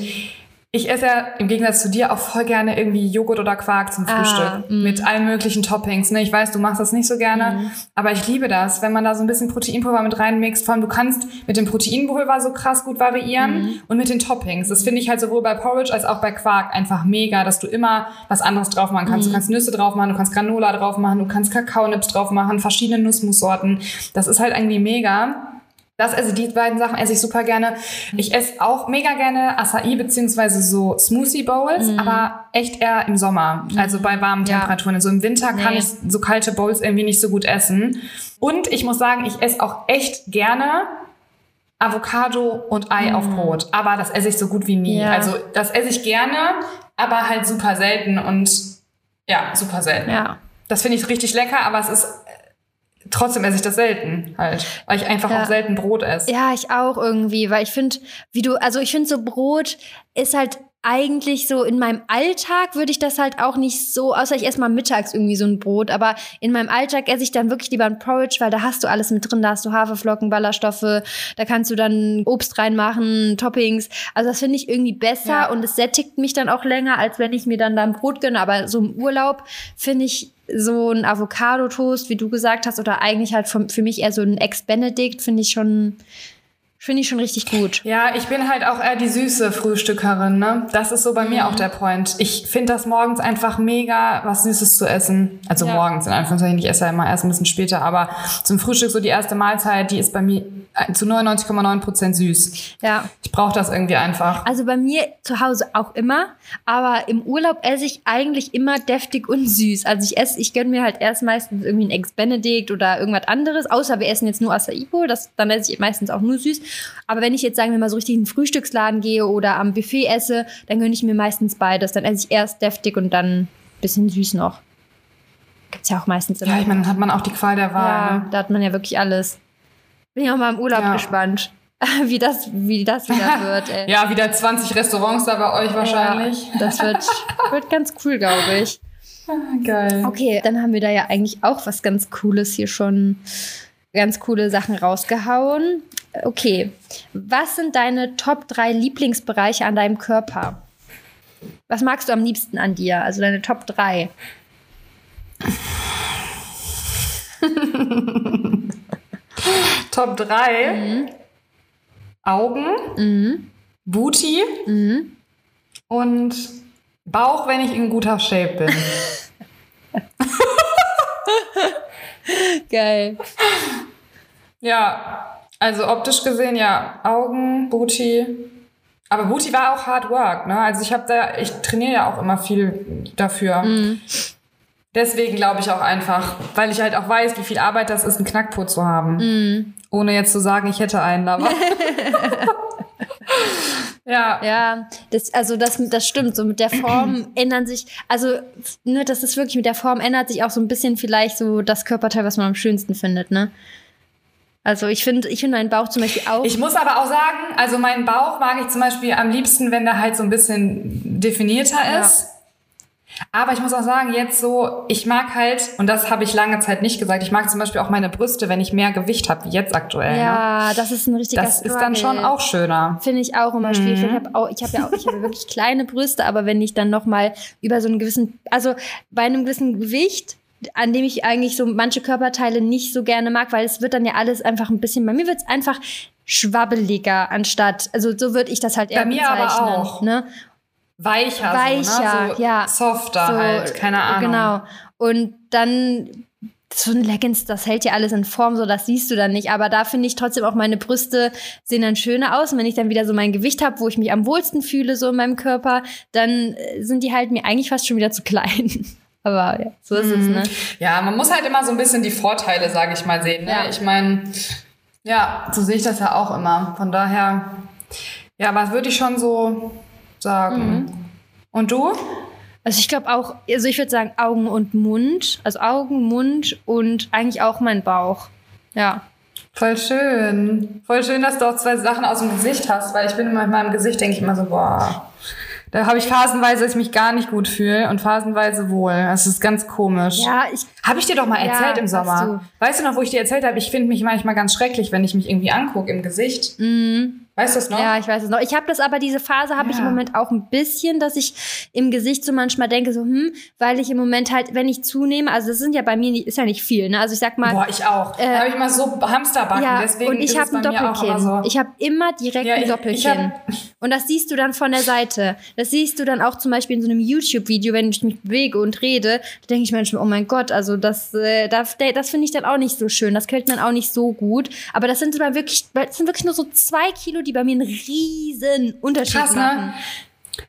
ich esse ja im Gegensatz zu dir auch voll gerne irgendwie Joghurt oder Quark zum ah, Frühstück ah, mit allen möglichen Toppings. Ne? Ich weiß, du machst das nicht so gerne, mm. aber ich liebe das, wenn man da so ein bisschen Proteinpulver mit reinmixt. Vor allem, du kannst mit dem Proteinpulver so krass gut variieren mm. und mit den Toppings. Das finde ich halt sowohl bei Porridge als auch bei Quark einfach mega, dass du immer was anderes drauf machen kannst. Du kannst Nüsse drauf machen, du kannst Granola drauf machen, du kannst Kakaonips drauf machen, verschiedene Nussmussorten. Das ist halt irgendwie mega. Das, also die beiden Sachen esse ich super gerne. Ich esse auch mega gerne Acai beziehungsweise so Smoothie Bowls, mm. aber echt eher im Sommer, mhm. also bei warmen Temperaturen. Ja. So im Winter nee. kann ich so kalte Bowls irgendwie nicht so gut essen. Und ich muss sagen, ich esse auch echt gerne Avocado und Ei auf Brot. Aber das esse ich so gut wie nie. Ja. Also das esse ich gerne, aber halt super selten und ja, super selten. Ja. Das finde ich richtig lecker, aber es ist trotzdem esse ich das selten halt, weil ich einfach Ja. auch selten Brot esse. Ja, ich auch irgendwie, weil ich finde, wie du, also ich finde so Brot ist halt eigentlich so in meinem Alltag würde ich das halt auch nicht so, außer ich esse mal mittags irgendwie so ein Brot, aber in meinem Alltag esse ich dann wirklich lieber ein Porridge, weil da hast du alles mit drin, da hast du Haferflocken, Ballaststoffe, da kannst du dann Obst reinmachen, Toppings. Also das finde ich irgendwie besser Ja. und es sättigt mich dann auch länger, als wenn ich mir dann da ein Brot gönne, aber so im Urlaub finde ich so ein Avocado-Toast, wie du gesagt hast, oder eigentlich halt für mich eher so ein Ex-Benedict, finde ich schon, finde ich schon richtig gut. Ja, ich bin halt auch eher die süße Frühstückerin, ne? Das ist so bei Mhm. mir auch der Point. Ich finde das morgens einfach mega, was Süßes zu essen. Also Ja. morgens in Anführungszeichen, ich esse ja immer erst ein bisschen später, aber zum Frühstück so die erste Mahlzeit, die ist bei mir äh, zu 99,9 Prozent süß. Ja. Ich brauche das irgendwie einfach. Also bei mir zu Hause auch immer, aber im Urlaub esse ich eigentlich immer deftig und süß. Also ich esse, ich gönne mir halt erst meistens irgendwie ein Ex Benedict oder irgendwas anderes, außer wir essen jetzt nur Acai Bowl, das dann esse ich meistens auch nur süß. Aber wenn ich jetzt sagen wir mal so richtig in den Frühstücksladen gehe oder am Buffet esse, dann gönne ich mir meistens beides. Dann esse ich erst deftig und dann ein bisschen süß noch. Gibt's ja auch meistens immer. Ja, ich meine, dann hat man auch die Qual der Wahl. Ja, Ne? da hat man ja wirklich alles. Bin ja auch mal im Urlaub Ja. gespannt, wie das, wie das wieder wird. Ey. Ja, wieder 20 Restaurants da bei euch wahrscheinlich. Ja, das wird, wird ganz cool, glaube ich. Geil. Okay, dann haben wir da ja eigentlich auch was ganz Cooles hier schon, ganz coole Sachen rausgehauen. Okay, was sind deine Top 3 Lieblingsbereiche an deinem Körper? Was magst du am liebsten an dir? Also deine Top 3. Top 3. Mhm. Augen. Booty. Mhm. Und Bauch, wenn ich in guter Shape bin. Geil. ja, also optisch gesehen ja Augen, Booty. Aber Booty war auch Hard Work, ne? Also ich habe da, ich trainiere ja auch immer viel dafür. Mhm. Deswegen glaube ich auch einfach, weil ich halt auch weiß, wie viel Arbeit das ist, einen Knackpo zu haben. Mhm. Ohne jetzt zu sagen, ich hätte einen, aber. ja. Ja, das, also das, das stimmt. So mit der Form ändern sich, also ne, das ist wirklich mit der Form ändert sich auch so ein bisschen vielleicht so das Körperteil, was man am schönsten findet, ne? Also ich finde, ich finde meinen Bauch zum Beispiel auch. Ich muss aber auch sagen, also meinen Bauch mag ich zum Beispiel am liebsten, wenn der halt so ein bisschen definierter Ja. ist. Aber ich muss auch sagen, jetzt so, ich mag halt, und das habe ich lange Zeit nicht gesagt, ich mag zum Beispiel auch meine Brüste, wenn ich mehr Gewicht habe, wie jetzt aktuell. Ne? ja, das ist ein richtiger Das ist dann schon Struggle. auch schöner. Finde ich auch immer schwierig. Mhm. Ich habe auch, ich habe ja auch, ich habe wirklich kleine Brüste, aber wenn ich dann noch mal über so einen gewissen, also bei einem gewissen Gewicht, an dem ich eigentlich so manche Körperteile nicht so gerne mag, weil es wird dann ja alles einfach ein bisschen, bei mir wird es einfach schwabbeliger anstatt, also so würde ich das halt eher Bei mir aber bezeichnen. auch. Ne? Weicher, Weicher, so, ne? so ja. Softer So, halt, keine Ahnung. Genau. Und dann so ein Leggings, das hält ja alles in Form, so das siehst du dann nicht. Aber da finde ich trotzdem auch meine Brüste sehen dann schöner aus. Und wenn ich dann wieder so mein Gewicht habe, wo ich mich am wohlsten fühle, so in meinem Körper, dann äh, sind die halt mir eigentlich fast schon wieder zu klein. Aber ja, so ist es, Mhm. ne? Ja, man muss halt immer so ein bisschen die Vorteile, sage ich mal, sehen. Ne? Ja. Ich meine, ja, so sehe ich das ja auch immer. Von daher, ja, was würde ich schon so sagen? Mhm. Und du? Also ich glaube auch, also ich würde sagen Augen und Mund. Also Augen, Mund und eigentlich auch mein Bauch. Ja. Voll schön. Voll schön, dass du auch zwei Sachen aus dem Gesicht hast, weil ich bin immer in meinem Gesicht, denke ich immer so, boah. Da habe ich phasenweise, dass ich mich gar nicht gut fühle und phasenweise wohl. Das ist ganz komisch. Ja, ich Habe ich dir doch mal Ja, erzählt im hast Sommer. Weißt du noch, wo ich dir erzählt habe, ich finde mich manchmal ganz schrecklich, wenn ich mich irgendwie angucke im Gesicht. Weißt du es noch? Ja, ich weiß es noch. Ich habe das aber, diese Phase habe ich Ja. im Moment auch ein bisschen, dass ich im Gesicht so manchmal denke, so, hm, weil ich im Moment halt, wenn ich zunehme, also das sind ja bei mir, nicht, ist ja nicht viel, ne? Also ich sag mal, Boah, ich auch. Äh, da habe ich mal so Hamsterbacken, ja, deswegen und ich habe ein Doppelkinn. so. Ich habe immer direkt Ja, ein ich- ich Doppelkinn. und das siehst du dann von der Seite. Das siehst du dann auch zum Beispiel in so einem YouTube-Video, wenn ich mich bewege und rede. Da denke ich manchmal, oh mein Gott, also das, äh, das, das finde ich dann auch nicht so schön. Das gefällt mir auch nicht so gut. Aber das sind dann wirklich, das sind wirklich nur so zwei Kilo, die bei mir einen riesen Unterschied Krass, machen. ne?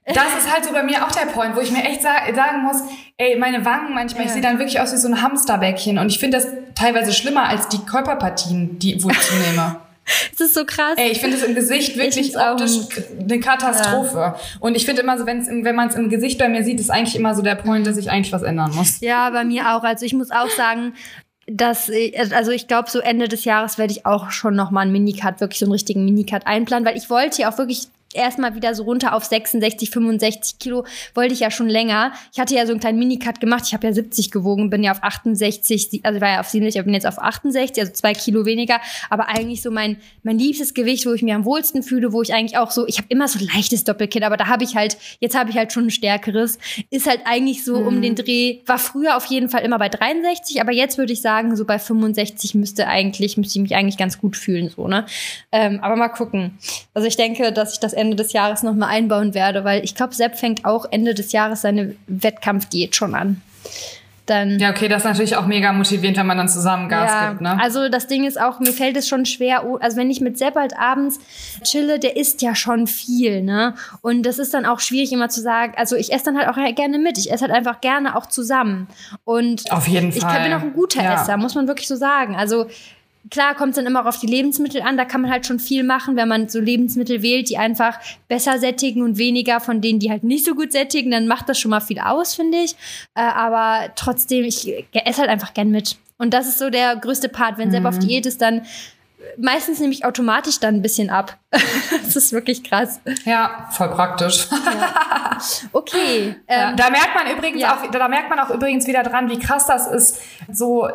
Das ist halt so bei mir auch der Point, wo ich mir echt sa sagen muss, ey, meine Wangen manchmal, ich Ja. sehe dann wirklich aus wie so ein Hamsterbäckchen und ich finde das teilweise schlimmer als die Körperpartien, die, wo ich zunehme. Es ist so krass. Ey, ich finde es im Gesicht wirklich optisch eine Katastrophe. Ja. Und ich finde immer so, wenn's, wenn man es im Gesicht bei mir sieht, ist eigentlich immer so der Point, dass ich eigentlich was ändern muss. Ja, bei mir auch. Also ich muss auch sagen, dass also ich glaube so Ende des Jahres werde ich auch schon noch mal einen Minicut wirklich so einen richtigen Minicut einplanen, weil ich wollte ja auch wirklich erstmal wieder so runter auf 66, 65 Kilo. Wollte ich ja schon länger. Ich hatte ja so einen kleinen Minicut gemacht. Ich habe ja 70 gewogen, bin ja auf 68, also war ja auf 70, aber bin jetzt auf 68, also zwei Kilo weniger. Aber eigentlich so mein, mein liebstes Gewicht, wo ich mich am wohlsten fühle, wo ich eigentlich auch so, ich habe immer so leichtes Doppelkinn, aber da habe ich halt, jetzt habe ich halt schon ein stärkeres. Ist halt eigentlich so mhm. um den Dreh, war früher auf jeden Fall immer bei 63, aber jetzt würde ich sagen, so bei 65 müsste eigentlich, müsste ich mich eigentlich ganz gut fühlen, so, ne? Ähm, aber mal gucken. Also ich denke, dass ich das Ende des Jahres nochmal einbauen werde, weil ich glaube, Sepp fängt auch Ende des Jahres seine Wettkampfdiät schon an. Dann, ja, okay, das ist natürlich auch mega motivierend, wenn man dann zusammen Gas ja, gibt, ne? Also das Ding ist auch, mir fällt es schon schwer, also wenn ich mit Sepp halt abends chille, der isst ja schon viel, ne? Und das ist dann auch schwierig immer zu sagen, also ich esse dann halt auch gerne mit, ich esse halt einfach gerne auch zusammen. Und auf jeden Fall. Ich bin auch ein guter ja. Esser, muss man wirklich so sagen. Also Klar kommt es dann immer auf die Lebensmittel an. Da kann man halt schon viel machen, wenn man so Lebensmittel wählt, die einfach besser sättigen und weniger von denen, die halt nicht so gut sättigen. Dann macht das schon mal viel aus, finde ich. Äh, aber trotzdem, ich esse halt einfach gern mit. Und das ist so der größte Part. Wenn mhm. selber auf Diät ist, dann meistens nehme ich automatisch dann ein bisschen ab. das ist wirklich krass. Ja, voll praktisch. Ja. Okay. Ähm, da merkt man übrigens ja. auch, da merkt man auch übrigens wieder dran, wie krass das ist, so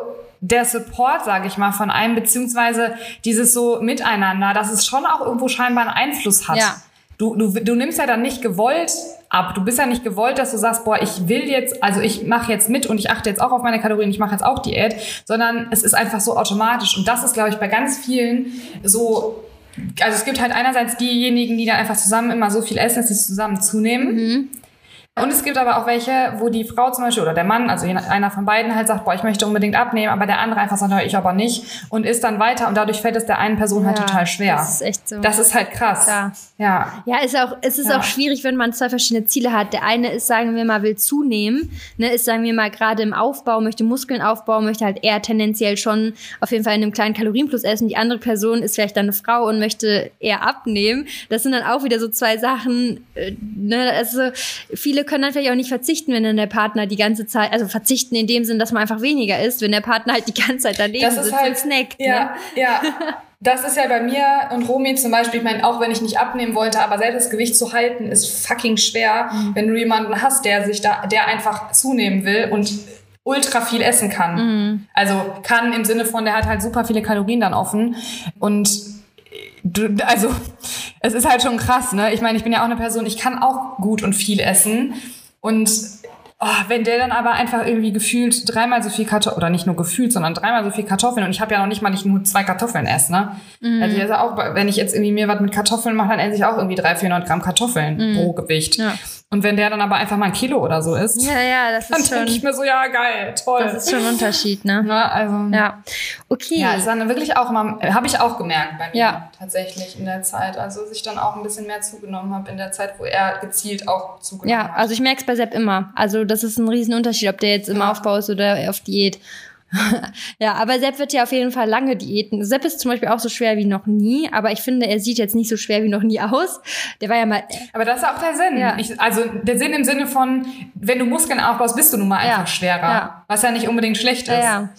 der Support, sage ich mal, von einem, beziehungsweise dieses so Miteinander, dass es schon auch irgendwo scheinbar einen Einfluss hat. Ja. Du, du, du nimmst ja dann nicht gewollt ab. Du bist ja nicht gewollt, dass du sagst, boah, ich will jetzt, also ich mache jetzt mit und ich achte jetzt auch auf meine Kalorien, ich mache jetzt auch Diät, sondern es ist einfach so automatisch. Und das ist, glaube ich, bei ganz vielen so also es gibt halt einerseits diejenigen, die dann einfach zusammen immer so viel essen, dass sie zusammen zunehmen. Mhm. Und es gibt aber auch welche, wo die Frau zum Beispiel oder der Mann, also einer von beiden halt sagt, boah, ich möchte unbedingt abnehmen, aber der andere einfach sagt, ich aber nicht und isst dann weiter und dadurch fällt es der einen Person halt ja, halt total schwer. Das ist echt so. Das ist halt krass. Ja. Ja, ja ist auch, es ist ja. auch schwierig, wenn man zwei verschiedene Ziele hat. Der eine ist, sagen wir mal, will zunehmen, ne, ist, sagen wir mal, gerade im Aufbau, möchte Muskeln aufbauen, möchte halt eher tendenziell schon auf jeden Fall in einem kleinen Kalorienplus essen. Die andere Person ist vielleicht dann eine Frau und möchte eher abnehmen. Das sind dann auch wieder so zwei Sachen, äh, ne, also viele können natürlich auch nicht verzichten, wenn dann der Partner die ganze Zeit, also verzichten in dem Sinn, dass man einfach weniger isst, wenn der Partner halt die ganze Zeit daneben das sitzt halt, und snackt. Ja, ne? ja. Das ist ja bei mir und Romy zum Beispiel, ich meine, auch wenn ich nicht abnehmen wollte, aber selbst das Gewicht zu halten, ist fucking schwer, mhm. wenn du jemanden hast, der sich da, der einfach zunehmen will und ultra viel essen kann. Mhm. Also kann im Sinne von, der hat halt super viele Kalorien dann offen und du, also es ist halt schon krass, ne? Ich meine, ich bin ja auch eine Person, ich kann auch gut und viel essen und oh, wenn der dann aber einfach irgendwie gefühlt dreimal so viel Kartoffeln, oder nicht nur gefühlt, sondern dreimal so viel Kartoffeln und ich habe ja noch nicht mal nicht nur zwei Kartoffeln esse, ne? Mhm. Also, also auch, wenn ich jetzt irgendwie mir was mit Kartoffeln mache, dann esse ich auch irgendwie 300, 400 Gramm Kartoffeln mhm. pro Gewicht. Ja. Und wenn der dann aber einfach mal ein Kilo oder so ist, ja, ja, das ist dann denke ich mir so, ja, geil, toll. Das ist schon ein Unterschied, ne? Na, also, ja. Okay. Ja, ist dann wirklich auch immer, habe ich auch gemerkt bei mir ja. tatsächlich in der Zeit. Also, dass ich dann auch ein bisschen mehr zugenommen habe in der Zeit, wo er gezielt auch zugenommen hat. Ja, also ich merke es bei Sepp immer. Also, das ist ein Riesenunterschied, ob der jetzt im ja. Aufbau ist oder auf Diät. ja, aber Sepp wird ja auf jeden Fall lange Diäten. Sepp ist zum Beispiel auch so schwer wie noch nie, aber ich finde, er sieht jetzt nicht so schwer wie noch nie aus. Der war ja mal. Aber das ist auch der Sinn. Ja. Ich, also der Sinn im Sinne von, wenn du Muskeln aufbaust, bist du nun mal einfach ja. schwerer. Ja. Was ja nicht unbedingt schlecht ist. Ja,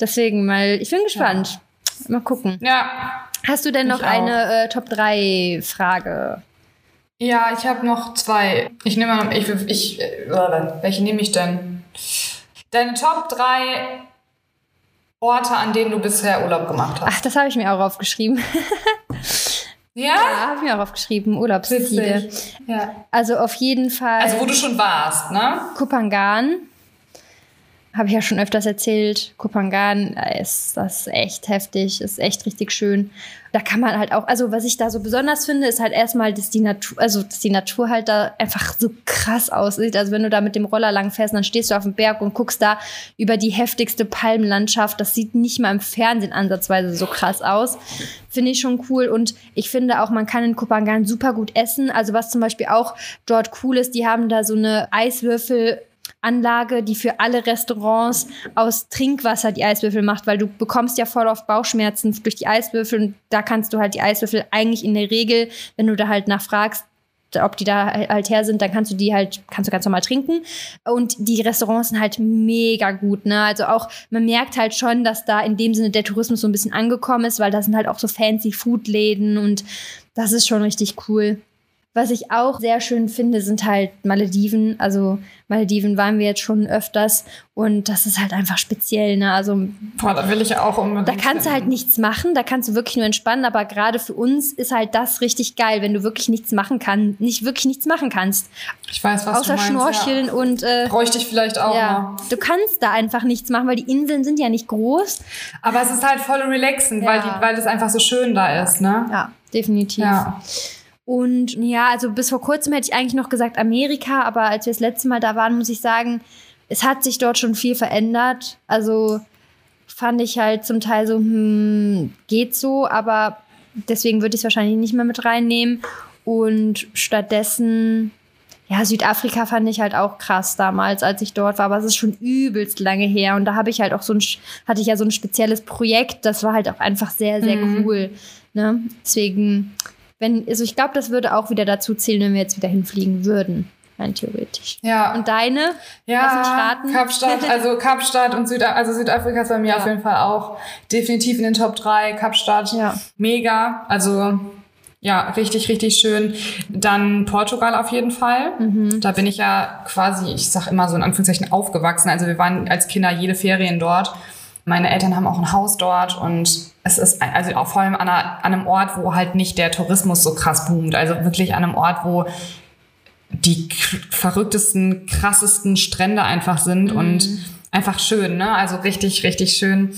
Deswegen mal, ich bin gespannt. Mal gucken. Ja. Hast du denn noch eine äh, Top 3 Frage? Ja, ich habe noch zwei. Ich nehme mal, ich, ich, äh, welche nehme ich denn? Deine Top 3 Orte, an denen du bisher Urlaub gemacht hast? Ach, das habe ich mir auch aufgeschrieben. ja? Ja, habe ich mir auch aufgeschrieben. Urlaubsziele. Ja. Also auf jeden Fall. Also wo du schon warst, ne? Kupangan. Habe ich ja schon öfters erzählt. Kupangan ist das echt heftig, ist echt richtig schön da kann man halt auch, also was ich da so besonders finde, ist halt erstmal, dass die Natur, also dass die Natur halt da einfach so krass aussieht. Also wenn du da mit dem Roller lang fährst, dann stehst du auf dem Berg und guckst da über die heftigste Palmenlandschaft. Das sieht nicht mal im Fernsehen ansatzweise so krass aus. Finde ich schon cool. Und ich finde auch, man kann in Kopangan super gut essen. Also was zum Beispiel auch dort cool ist, die haben da so eine Eiswürfel Anlage, die für alle Restaurants aus Trinkwasser die Eiswürfel macht, weil du bekommst ja voll oft Bauchschmerzen durch die Eiswürfel und da kannst du halt die Eiswürfel eigentlich in der Regel, wenn du da halt nachfragst, ob die da halt her sind, dann kannst du die halt, kannst du ganz normal trinken. Und die Restaurants sind halt mega gut, ne? Also auch, man merkt halt schon, dass da in dem Sinne der Tourismus so ein bisschen angekommen ist, weil da sind halt auch so fancy Foodläden und das ist schon richtig cool. Was ich auch sehr schön finde, sind halt Malediven. Also Malediven waren wir jetzt schon öfters und das ist halt einfach speziell. Ne? Also Boah, da will ich auch unbedingt. Da kannst du halt nichts machen, da kannst du wirklich nur entspannen. Aber gerade für uns ist halt das richtig geil, wenn du wirklich nichts machen kannst, nicht wirklich nichts machen kannst. Ich weiß, was Außer du meinst, Schnorcheln ja. und äh, bräuchte ich vielleicht auch. Ja, mal. du kannst da einfach nichts machen, weil die Inseln sind ja nicht groß. Aber es ist halt voll relaxend, ja. weil, die, weil es einfach so schön da ist, ne? Ja, definitiv. Ja. Und ja, also bis vor kurzem hätte ich eigentlich noch gesagt Amerika, aber als wir das letzte Mal da waren, muss ich sagen, es hat sich dort schon viel verändert. Also fand ich halt zum Teil so, hm, geht so, aber deswegen würde ich es wahrscheinlich nicht mehr mit reinnehmen. Und stattdessen, ja, Südafrika fand ich halt auch krass damals, als ich dort war, aber es ist schon übelst lange her. Und da habe ich halt auch so ein, hatte ich ja so ein spezielles Projekt, das war halt auch einfach sehr, sehr mhm. cool. Ne? Deswegen wenn, also ich glaube, das würde auch wieder dazu zählen, wenn wir jetzt wieder hinfliegen würden. Rein theoretisch. Ja. Und deine? Ja, Kapstadt, also Kapstadt und Süda also Südafrika ist bei mir ja. auf jeden Fall auch definitiv in den Top 3. Kapstadt, ja. mega. Also ja, richtig, richtig schön. Dann Portugal auf jeden Fall. Mhm. Da bin ich ja quasi, ich sag immer so in Anführungszeichen, aufgewachsen. Also wir waren als Kinder jede Ferien dort. Meine Eltern haben auch ein Haus dort und es ist also auch vor allem an, einer, an einem Ort, wo halt nicht der Tourismus so krass boomt. Also wirklich an einem Ort, wo die verrücktesten, krassesten Strände einfach sind mhm. und einfach schön, ne? Also richtig, richtig schön.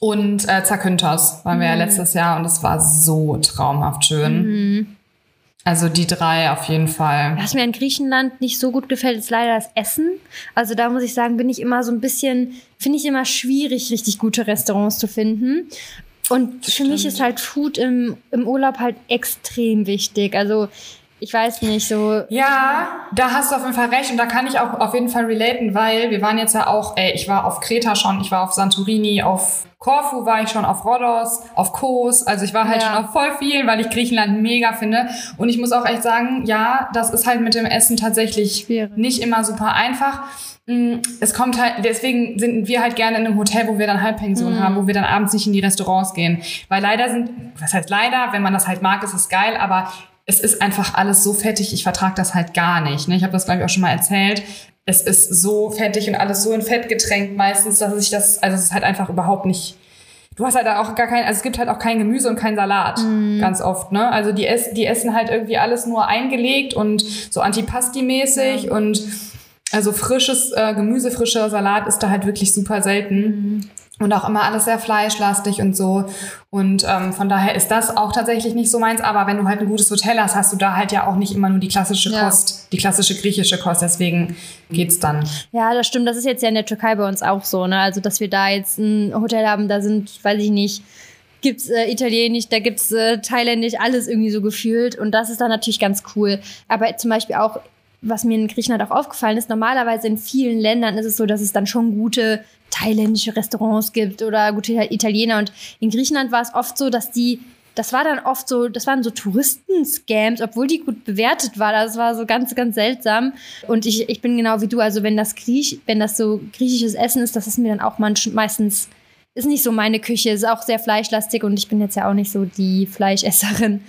Und äh, Zakynthos waren wir mhm. ja letztes Jahr und es war so traumhaft schön. Mhm. Also die drei auf jeden Fall. Was mir in Griechenland nicht so gut gefällt, ist leider das Essen. Also da muss ich sagen, bin ich immer so ein bisschen, finde ich immer schwierig, richtig gute Restaurants zu finden. Und für mich ist halt Food im, im Urlaub halt extrem wichtig. Also ich weiß nicht, so. Ja, da hast du auf jeden Fall recht und da kann ich auch auf jeden Fall relaten, weil wir waren jetzt ja auch, ey, ich war auf Kreta schon, ich war auf Santorini, auf Korfu war ich schon auf Rhodos, auf Kos. Also ich war halt ja. schon auf voll viel, weil ich Griechenland mega finde. Und ich muss auch echt sagen, ja, das ist halt mit dem Essen tatsächlich Schwierig. nicht immer super einfach. Mm, es kommt halt, deswegen sind wir halt gerne in einem Hotel, wo wir dann Halbpension mhm. haben, wo wir dann abends nicht in die Restaurants gehen. Weil leider sind, was heißt leider, wenn man das halt mag, ist es geil, aber es ist einfach alles so fettig, ich vertrage das halt gar nicht. Ne? Ich habe das, glaube ich, auch schon mal erzählt es ist so fettig und alles so in Fett getränkt meistens, dass ich das, also es ist halt einfach überhaupt nicht. Du hast halt auch gar kein, also es gibt halt auch kein Gemüse und kein Salat, mm. ganz oft, ne? Also die, ess, die essen halt irgendwie alles nur eingelegt und so Antipasti-mäßig ja. und also frisches äh, Gemüse, frischer Salat ist da halt wirklich super selten. Mm und auch immer alles sehr fleischlastig und so. Und ähm, von daher ist das auch tatsächlich nicht so meins. Aber wenn du halt ein gutes Hotel hast, hast du da halt ja auch nicht immer nur die klassische ja. Kost, die klassische griechische Kost. Deswegen geht's dann. Ja, das stimmt. Das ist jetzt ja in der Türkei bei uns auch so. Ne? Also, dass wir da jetzt ein Hotel haben, da sind, weiß ich nicht, gibt's äh, Italienisch, da gibt's äh, Thailändisch, alles irgendwie so gefühlt. Und das ist dann natürlich ganz cool. Aber zum Beispiel auch was mir in Griechenland auch aufgefallen ist, normalerweise in vielen Ländern ist es so, dass es dann schon gute thailändische Restaurants gibt oder gute Italiener. Und in Griechenland war es oft so, dass die, das war dann oft so, das waren so Touristen-Scams, obwohl die gut bewertet war. Das war so ganz, ganz seltsam. Und ich, ich bin genau wie du, also wenn das Griech, wenn das so griechisches Essen ist, das ist mir dann auch manch, meistens ist nicht so meine Küche, ist auch sehr fleischlastig und ich bin jetzt ja auch nicht so die Fleischesserin.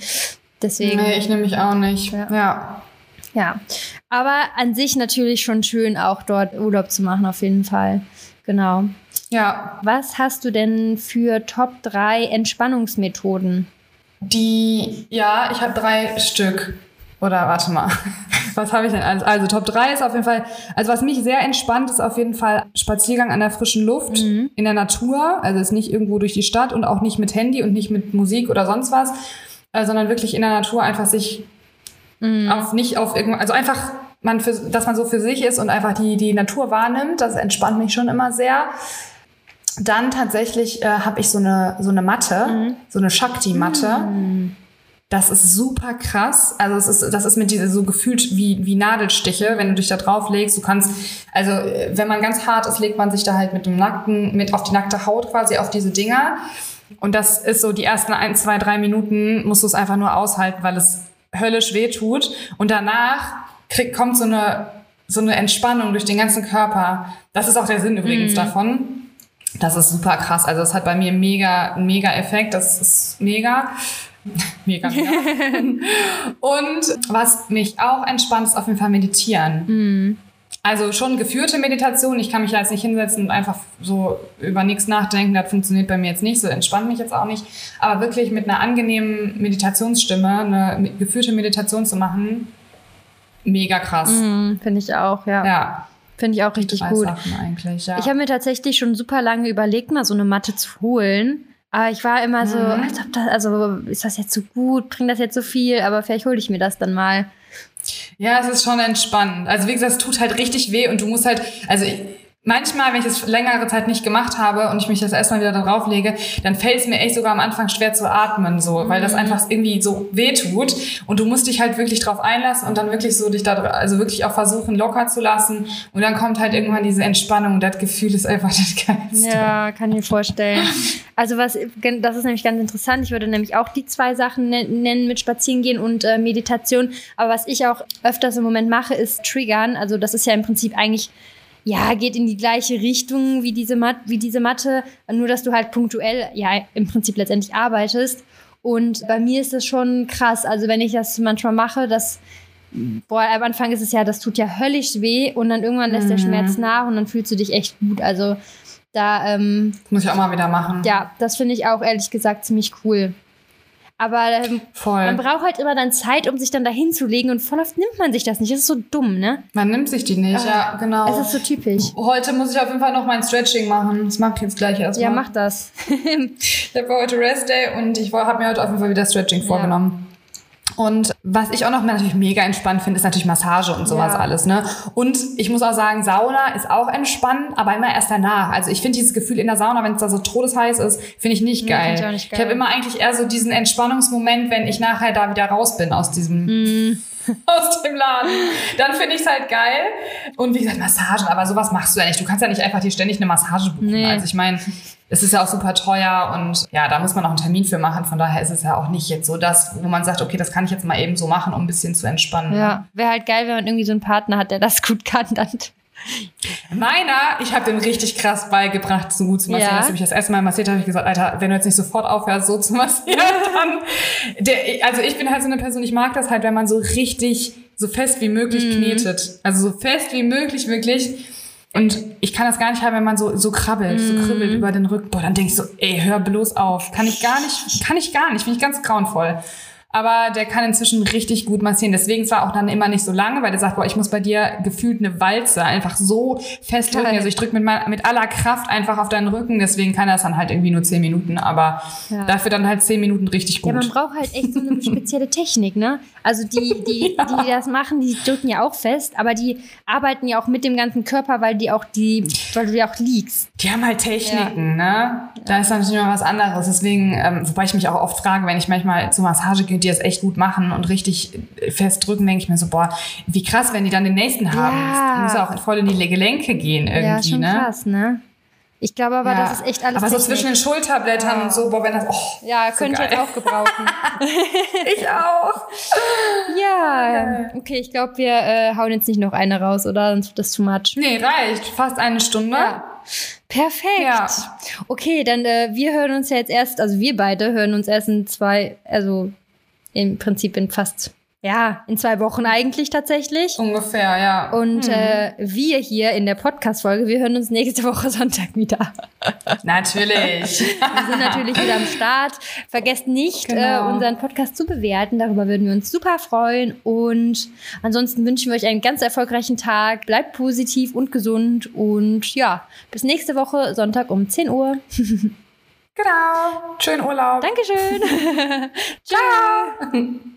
Deswegen. Nee, ich nehme mich auch nicht. ja. ja. Ja, aber an sich natürlich schon schön, auch dort Urlaub zu machen, auf jeden Fall. Genau. Ja. Was hast du denn für Top 3 Entspannungsmethoden? Die, ja, ich habe drei Stück. Oder warte mal, was habe ich denn alles? Also Top 3 ist auf jeden Fall, also was mich sehr entspannt, ist auf jeden Fall Spaziergang an der frischen Luft, mhm. in der Natur. Also ist nicht irgendwo durch die Stadt und auch nicht mit Handy und nicht mit Musik oder sonst was, äh, sondern wirklich in der Natur einfach sich Mhm. Auf nicht auf irgendwas, also einfach, man für, dass man so für sich ist und einfach die, die Natur wahrnimmt, das entspannt mich schon immer sehr. Dann tatsächlich äh, habe ich so eine, so eine Matte, mhm. so eine Shakti-Matte. Mhm. Das ist super krass. Also es ist, das ist mit dieser so gefühlt wie, wie Nadelstiche, wenn du dich da drauf legst. Du kannst, also wenn man ganz hart ist, legt man sich da halt mit dem nackten, mit auf die nackte Haut quasi auf diese Dinger. Und das ist so die ersten ein, zwei, drei Minuten musst du es einfach nur aushalten, weil es höllisch weh tut. Und danach krieg, kommt so eine, so eine Entspannung durch den ganzen Körper. Das ist auch der Sinn übrigens mhm. davon. Das ist super krass. Also es hat bei mir mega, mega Effekt. Das ist mega. Mega, mega. und was mich auch entspannt, ist auf jeden Fall meditieren. Mhm. Also schon geführte Meditation. Ich kann mich da jetzt nicht hinsetzen und einfach so über nichts nachdenken. Das funktioniert bei mir jetzt nicht. So entspannt mich jetzt auch nicht. Aber wirklich mit einer angenehmen Meditationsstimme eine geführte Meditation zu machen, mega krass. Mhm, Finde ich auch, ja. Ja. Finde ich auch richtig gut. Ja. Ich habe mir tatsächlich schon super lange überlegt, mal so eine Matte zu holen. Aber ich war immer so, mhm. als ob das, also ist das jetzt so gut, bringt das jetzt so viel, aber vielleicht hole ich mir das dann mal. Ja, es ist schon entspannend. Also wie gesagt, es tut halt richtig weh und du musst halt, also ich, manchmal, wenn ich das längere Zeit nicht gemacht habe und ich mich das erstmal wieder darauf lege, dann fällt es mir echt sogar am Anfang schwer zu atmen, so, weil das mhm. einfach irgendwie so weh tut. Und du musst dich halt wirklich drauf einlassen und dann wirklich so dich da, also wirklich auch versuchen, locker zu lassen. Und dann kommt halt irgendwann diese Entspannung und das Gefühl ist einfach das Geilste. Ja, kann ich mir vorstellen. Also was, das ist nämlich ganz interessant. Ich würde nämlich auch die zwei Sachen nennen mit Spazierengehen und äh, Meditation. Aber was ich auch öfters im Moment mache, ist Triggern. Also das ist ja im Prinzip eigentlich ja, geht in die gleiche Richtung wie diese, Mat wie diese Mathe, nur dass du halt punktuell ja im Prinzip letztendlich arbeitest. Und bei mir ist das schon krass. Also wenn ich das manchmal mache, das boah, am Anfang ist es ja, das tut ja höllisch weh und dann irgendwann lässt mhm. der Schmerz nach und dann fühlst du dich echt gut. Also da ähm, muss ich auch mal wieder machen. Ja, das finde ich auch ehrlich gesagt ziemlich cool. Aber ähm, man braucht halt immer dann Zeit, um sich dann dahin zu legen und voll oft nimmt man sich das nicht. Das ist so dumm, ne? Man nimmt sich die nicht, äh, ja, genau. Es ist so typisch. Heute muss ich auf jeden Fall noch mein Stretching machen. Das mache ich jetzt gleich erstmal. Ja, mach das. ich habe heute Rest Day und ich habe mir heute auf jeden Fall wieder Stretching ja. vorgenommen. Und was ich auch noch natürlich mega entspannt finde, ist natürlich Massage und sowas ja. alles. Ne? Und ich muss auch sagen, Sauna ist auch entspannt, aber immer erst danach. Also ich finde dieses Gefühl in der Sauna, wenn es da so todesheiß ist, finde ich nicht geil. Nee, ich, ich habe immer eigentlich eher so diesen Entspannungsmoment, wenn ich nachher da wieder raus bin aus diesem... Mm aus dem Laden. Dann finde ich es halt geil. Und wie gesagt, Massagen, aber sowas machst du ja nicht. Du kannst ja nicht einfach dir ständig eine Massage buchen. Nee. Also ich meine, es ist ja auch super teuer und ja, da muss man auch einen Termin für machen. Von daher ist es ja auch nicht jetzt so das, wo man sagt, okay, das kann ich jetzt mal eben so machen, um ein bisschen zu entspannen. Ja, wäre halt geil, wenn man irgendwie so einen Partner hat, der das gut kann. Dann Meiner, ich habe dem richtig krass beigebracht, so gut zu massieren. Ja. Als ich mich das erste Mal massiert habe, ich gesagt, Alter, wenn du jetzt nicht sofort aufhörst, so zu massieren, dann. Der, also ich bin halt so eine Person, ich mag das halt, wenn man so richtig, so fest wie möglich mhm. knetet. Also so fest wie möglich, wirklich. Und ich kann das gar nicht haben, wenn man so, so krabbelt, mm. so mhm. kribbelt über den Rücken. Boah, dann denk ich so, ey, hör bloß auf. Kann ich gar nicht, kann ich gar nicht. Finde ich ganz grauenvoll aber der kann inzwischen richtig gut massieren. Deswegen zwar auch dann immer nicht so lange, weil der sagt, boah, ich muss bei dir gefühlt eine Walze einfach so festdrücken. Also ich drücke mit, mit aller Kraft einfach auf deinen Rücken, deswegen kann das dann halt irgendwie nur zehn Minuten, aber ja. dafür dann halt zehn Minuten richtig gut. Ja, man braucht halt echt so eine spezielle Technik, ne? Also die, die, ja. die das machen, die drücken ja auch fest, aber die arbeiten ja auch mit dem ganzen Körper, weil die auch die, weil du ja auch liegst. Die haben halt Techniken, ja. ne? Da ist natürlich immer was anderes. Deswegen, ähm, wobei ich mich auch oft frage, wenn ich manchmal zur Massage gehe, die das echt gut machen und richtig fest drücken, denke ich mir so, boah, wie krass, wenn die dann den nächsten haben. Ja. Das muss auch voll in die Gelenke gehen irgendwie, ja, schon ne? krass, ne? Ich glaube aber, ja. das ist echt alles. Aber so zwischen den Schulterblättern ja. und so, boah, wenn das. Oh, ja, so könnte ich auch gebrauchen. ich auch. Ja. Okay, ich glaube, wir äh, hauen jetzt nicht noch eine raus, oder? Sonst wird das too much. Nee, reicht. Fast eine Stunde. Ja. Perfekt. Ja. Okay, dann äh, wir hören uns ja jetzt erst, also wir beide hören uns erst in zwei, also im Prinzip in fast ja, in zwei Wochen eigentlich tatsächlich. Ungefähr, ja. Und hm. äh, wir hier in der Podcast-Folge, wir hören uns nächste Woche Sonntag wieder. Natürlich. wir sind natürlich wieder am Start. Vergesst nicht, äh, genau. äh, unseren Podcast zu bewerten. Darüber würden wir uns super freuen. Und ansonsten wünschen wir euch einen ganz erfolgreichen Tag. Bleibt positiv und gesund. Und ja, bis nächste Woche Sonntag um 10 Uhr. Genau. Schönen Urlaub. Dankeschön. Ciao.